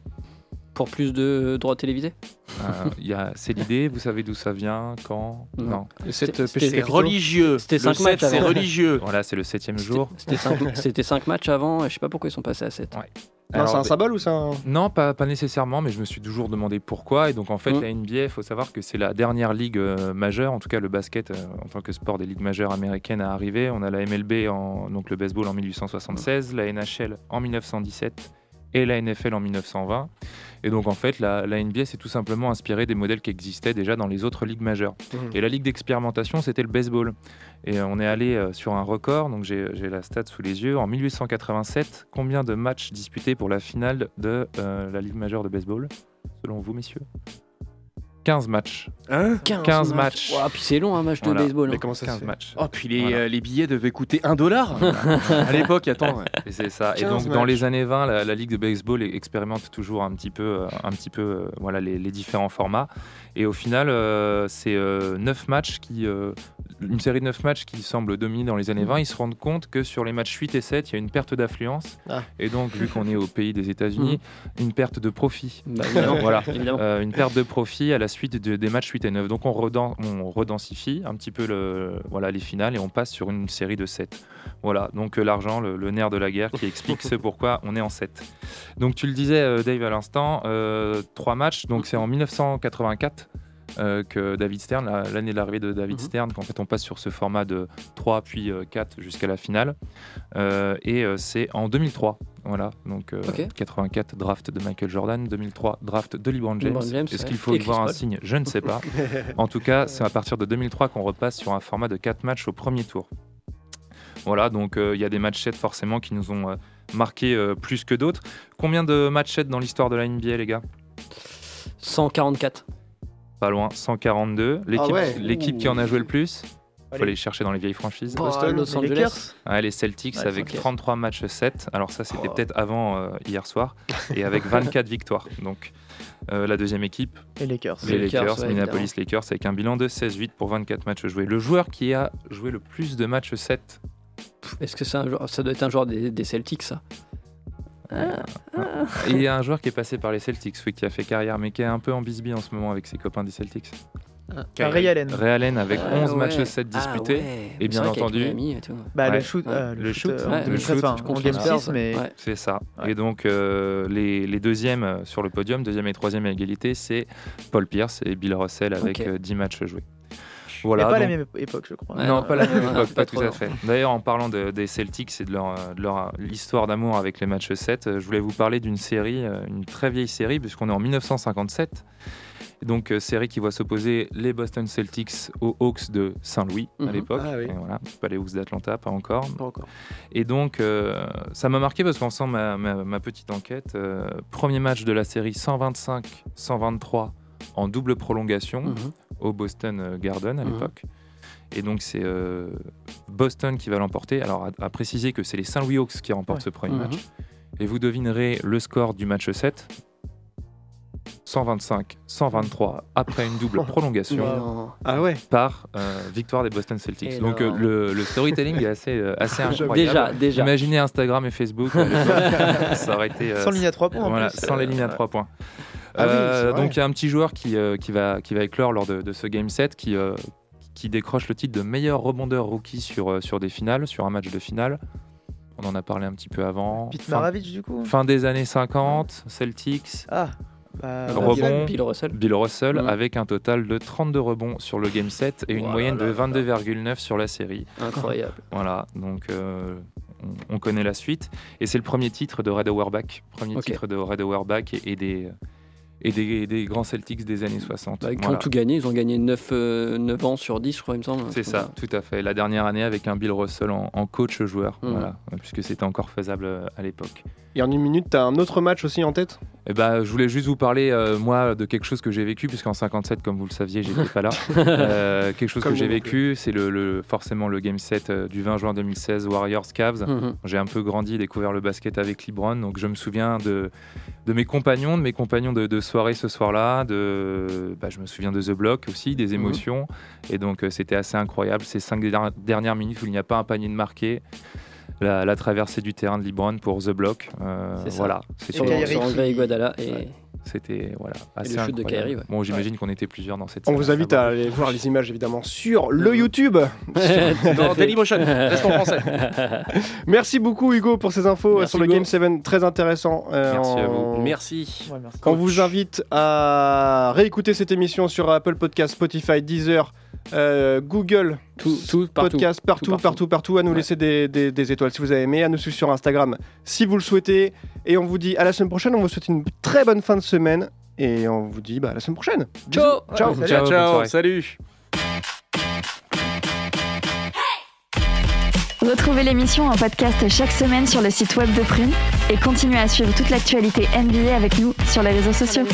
Pour plus de droits télévisés Euh, il y a- C'est l'idée, vous savez d'où ça vient, quand Non. Non. C'était- C'est religieux. C'était Le cinq sept, matchs c'est religieux. Voilà, c'est le septième jour. C'était 5 [LAUGHS] C'était cinq matchs avant, et je sais pas pourquoi ils sont passés à 7. Non, Alors, c'est un symbole ou c'est un. Non, pas, pas nécessairement, mais je me suis toujours demandé pourquoi. Et donc, en fait, Mm. la NBA, il faut savoir que c'est la dernière ligue euh, majeure, en tout cas le basket euh, en tant que sport des ligues majeures américaines à arriver. On a la MLB, en, donc le baseball en 1876, la NHL en 1917 et la NFL en 1920. Et donc, en fait, la, la NBA s'est tout simplement inspirée des modèles qui existaient déjà dans les autres ligues majeures. Mhm. Et la ligue d'expérimentation, c'était le baseball. Et euh, on est allé euh, sur un record, donc j'ai j'ai la stat sous les yeux. En 1887, combien de matchs disputés pour la finale de euh, la ligue majeure de baseball, selon vous, messieurs? 15 matchs. Hein 15 matchs. Ouah, puis c'est long un match de Voilà. baseball. hein. Mais comment ça se 15 fait matchs. Oh, puis les, Voilà. euh, les billets devaient coûter 1 dollar [LAUGHS] à l'époque, attends. Et c'est ça. Et 15 donc dans matchs. les années 20, la, la ligue de baseball e- expérimente toujours un petit peu, euh, un petit peu, euh, voilà les, les différents formats. Et au final, euh, c'est 9 matchs qui, euh, une série de 9 matchs qui semble dominer dans les années 20. Ils se rendent compte que sur les matchs 8 et 7, il y a une perte d'affluence. Ah. Et donc vu qu'on est au pays des États-Unis, une perte de profit. Bah. [LAUGHS] Voilà. Euh, une perte de profit à la suite de- des matchs 8 et 9. Donc on, redan- on redensifie un petit peu le, voilà, les finales et on passe sur une série de 7. Voilà, donc euh, l'argent, le, le nerf de la guerre qui explique ce pourquoi on est en 7. Donc tu le disais euh, Dave à l'instant, euh, trois matchs, donc c'est en 1984. Euh, que David Stern, la- l'année de l'arrivée de David Mhm. Stern, qu'en fait on passe sur ce format de 3 puis 4 jusqu'à la finale. Euh, et euh, c'est en 2003. Voilà, donc euh, Ok. 84 draft de Michael Jordan, 2003 draft de LeBron James. Est-ce ouais. qu'il faut y voir un signe? Je ne sais pas. [LAUGHS] en tout cas, c'est à partir de 2003 qu'on repasse sur un format de 4 matchs au premier tour. Voilà, donc euh, il y a des matchs 7 forcément qui nous ont euh, marqué euh, plus que d'autres. Combien de matchs 7 dans l'histoire de la NBA, les gars? 144. Pas loin, 142. L'équipe Ah ouais. l'équipe qui en a joué le plus faut Allez. aller chercher dans les vieilles franchises. Bah, Boston, Los les Angeles. Ouais, les Celtics Ouais, avec 115. 33 matchs 7. Alors ça, c'était Oh. peut-être avant euh, hier soir. Et avec [LAUGHS] 24 victoires. Donc euh, la deuxième équipe, Les Lakers. les Lakers, Lakers, ouais, Minneapolis Lakers, avec un bilan de 16-8 pour 24 matchs joués. Le joueur qui a joué le plus de matchs 7, Est-ce que c'est un joueur- ça doit être un joueur des, des Celtics, ça? Et il y a un joueur qui est passé par les Celtics, oui, qui a fait carrière, mais qui est un peu en bisbee en ce moment avec ses copains des Celtics. Ah, Ray Allen. Ray Allen avec Ah, 11 ouais. matchs 7 Ah, disputés. ouais. Et bien C'est entendu- et tout. Bah, Ouais. le shoot, Ouais. euh, Le le shoot, shoot, euh, ouais, en le 2013, shoot enfin, en contre Game les 6, Spurs, mais. C'est ça. Ouais. Et donc, euh, les, les deuxièmes euh, sur le podium, deuxième et troisième à égalité, c'est Paul Pierce et Bill Russell avec Ok. euh, 10 matchs joués. Mais Voilà. pas la même époque, je crois. Ouais, non, pas la même époque, pas tout à fait. D'ailleurs, en parlant de- des Celtics et de leur, de leur l'histoire d'amour avec les matchs 7, euh, je voulais vous parler d'une série, euh, une très vieille série, puisqu'on est en 1957. Donc, euh, série qui voit s'opposer les Boston Celtics aux Hawks de Saint-Louis à Mhm. l'époque. Ah oui. Voilà, pas les Hawks d'Atlanta, pas encore. Pas encore. Et donc, euh, ça m'a marqué parce qu'en faisant ma, ma- ma petite enquête, euh, premier match de la série 125-123 en double prolongation Mhm. Au Boston euh, Garden à Mhm. l'époque. Et donc, c'est euh, Boston qui va l'emporter. Alors, à, à préciser que c'est les Saint Louis Hawks qui remportent Ouais. ce premier Mhm. match. Et vous devinerez le score du match 7. 125-123 après une double [LAUGHS] prolongation non. Ah ouais. par euh, victoire des Boston Celtics. Et Donc euh, le, le storytelling est assez, euh, assez [LAUGHS] incroyable. Déjà, déjà. Imaginez Instagram et Facebook, [LAUGHS] ça aurait été euh, Sans ligne à 3 points. en voilà, plus. sans les lignes à Euh, 3 points. Ah Euh, donc il y a un petit joueur qui, euh, qui, va, qui va éclore lors de, de ce game set qui, euh, qui décroche le titre de meilleur rebondeur rookie sur, euh, sur des finales, sur un match de finale. On en a parlé un petit peu avant. Pete Fin, Maravich, du coup. fin des années 50, Celtics, Ah. Bah, bah, rebond. Bill Russell. Bill Russell avec un total de 32 rebonds sur le game set et une moyenne de là. 22,9 sur la série. Incroyable. Voilà, donc euh, on, on connaît la suite. Et c'est le premier titre de Red Auerbach, premier titre de Red Auerbach et, et des, et des, des grands Celtics des années 60. Bah, Ils Voilà. ont tout gagné. Ils ont gagné 9, euh, 9 ans sur 10, je crois, il me semble. C'est ça, tout à fait. La dernière année avec un Bill Russell en, en coach joueur, Mhm. voilà, puisque c'était encore faisable euh, à l'époque. Et en une minute, t'as un autre match aussi en tête? Eh ben, je voulais juste vous parler, euh, moi, de quelque chose que j'ai vécu, puisqu'en 57, comme vous le saviez, j'étais pas là. [LAUGHS] Euh, quelque chose Comme que j'ai vécu, c'est le, le- forcément le game set euh, du 20 juin 2016, Warriors-Cavs. Mhm. J'ai un peu grandi et découvert le basket avec LeBron, donc je me souviens de, de mes compagnons, de mes compagnons de, de soirée ce soir-là. De, bah, je me souviens de The Block aussi, des émotions. Et donc euh, c'était assez incroyable. Ces cinq der- dernières minutes où il n'y a pas un panier de marqué. La, la traversée du terrain de LeBron pour The Block. euh, C'est ça. voilà, Sur, Kyrie sur Iguodala. Et... Ouais. C'était voilà, assez de ouais. Bon, j'imagine qu'on était plusieurs dans cette On vous invite à voir. aller voir les images évidemment sur le YouTube. Dans [LAUGHS] Dailymotion, français. [LAUGHS] Merci beaucoup Hugo pour ces infos Merci, sur le Hugo. Game 7, très intéressant. Euh, Merci à vous. Merci. Ouais, merci. On vous invite à réécouter cette émission sur Apple Podcast, Spotify, Deezer, euh, Google, Tout, tout, partout. Podcast, partout, Tout partout, partout. partout, à nous Ouais. laisser des, des- des étoiles si vous avez aimé, à nous suivre sur Instagram si vous le souhaitez. Et on vous dit à la semaine prochaine. On vous souhaite une très bonne fin de semaine. Et on vous dit bah, à la semaine prochaine. Ciao. Ciao. Salut. Ciao, salut. Retrouvez l'émission en podcast chaque semaine sur le site web de Prune et continuez à suivre toute l'actualité NBA avec nous sur les réseaux sociaux.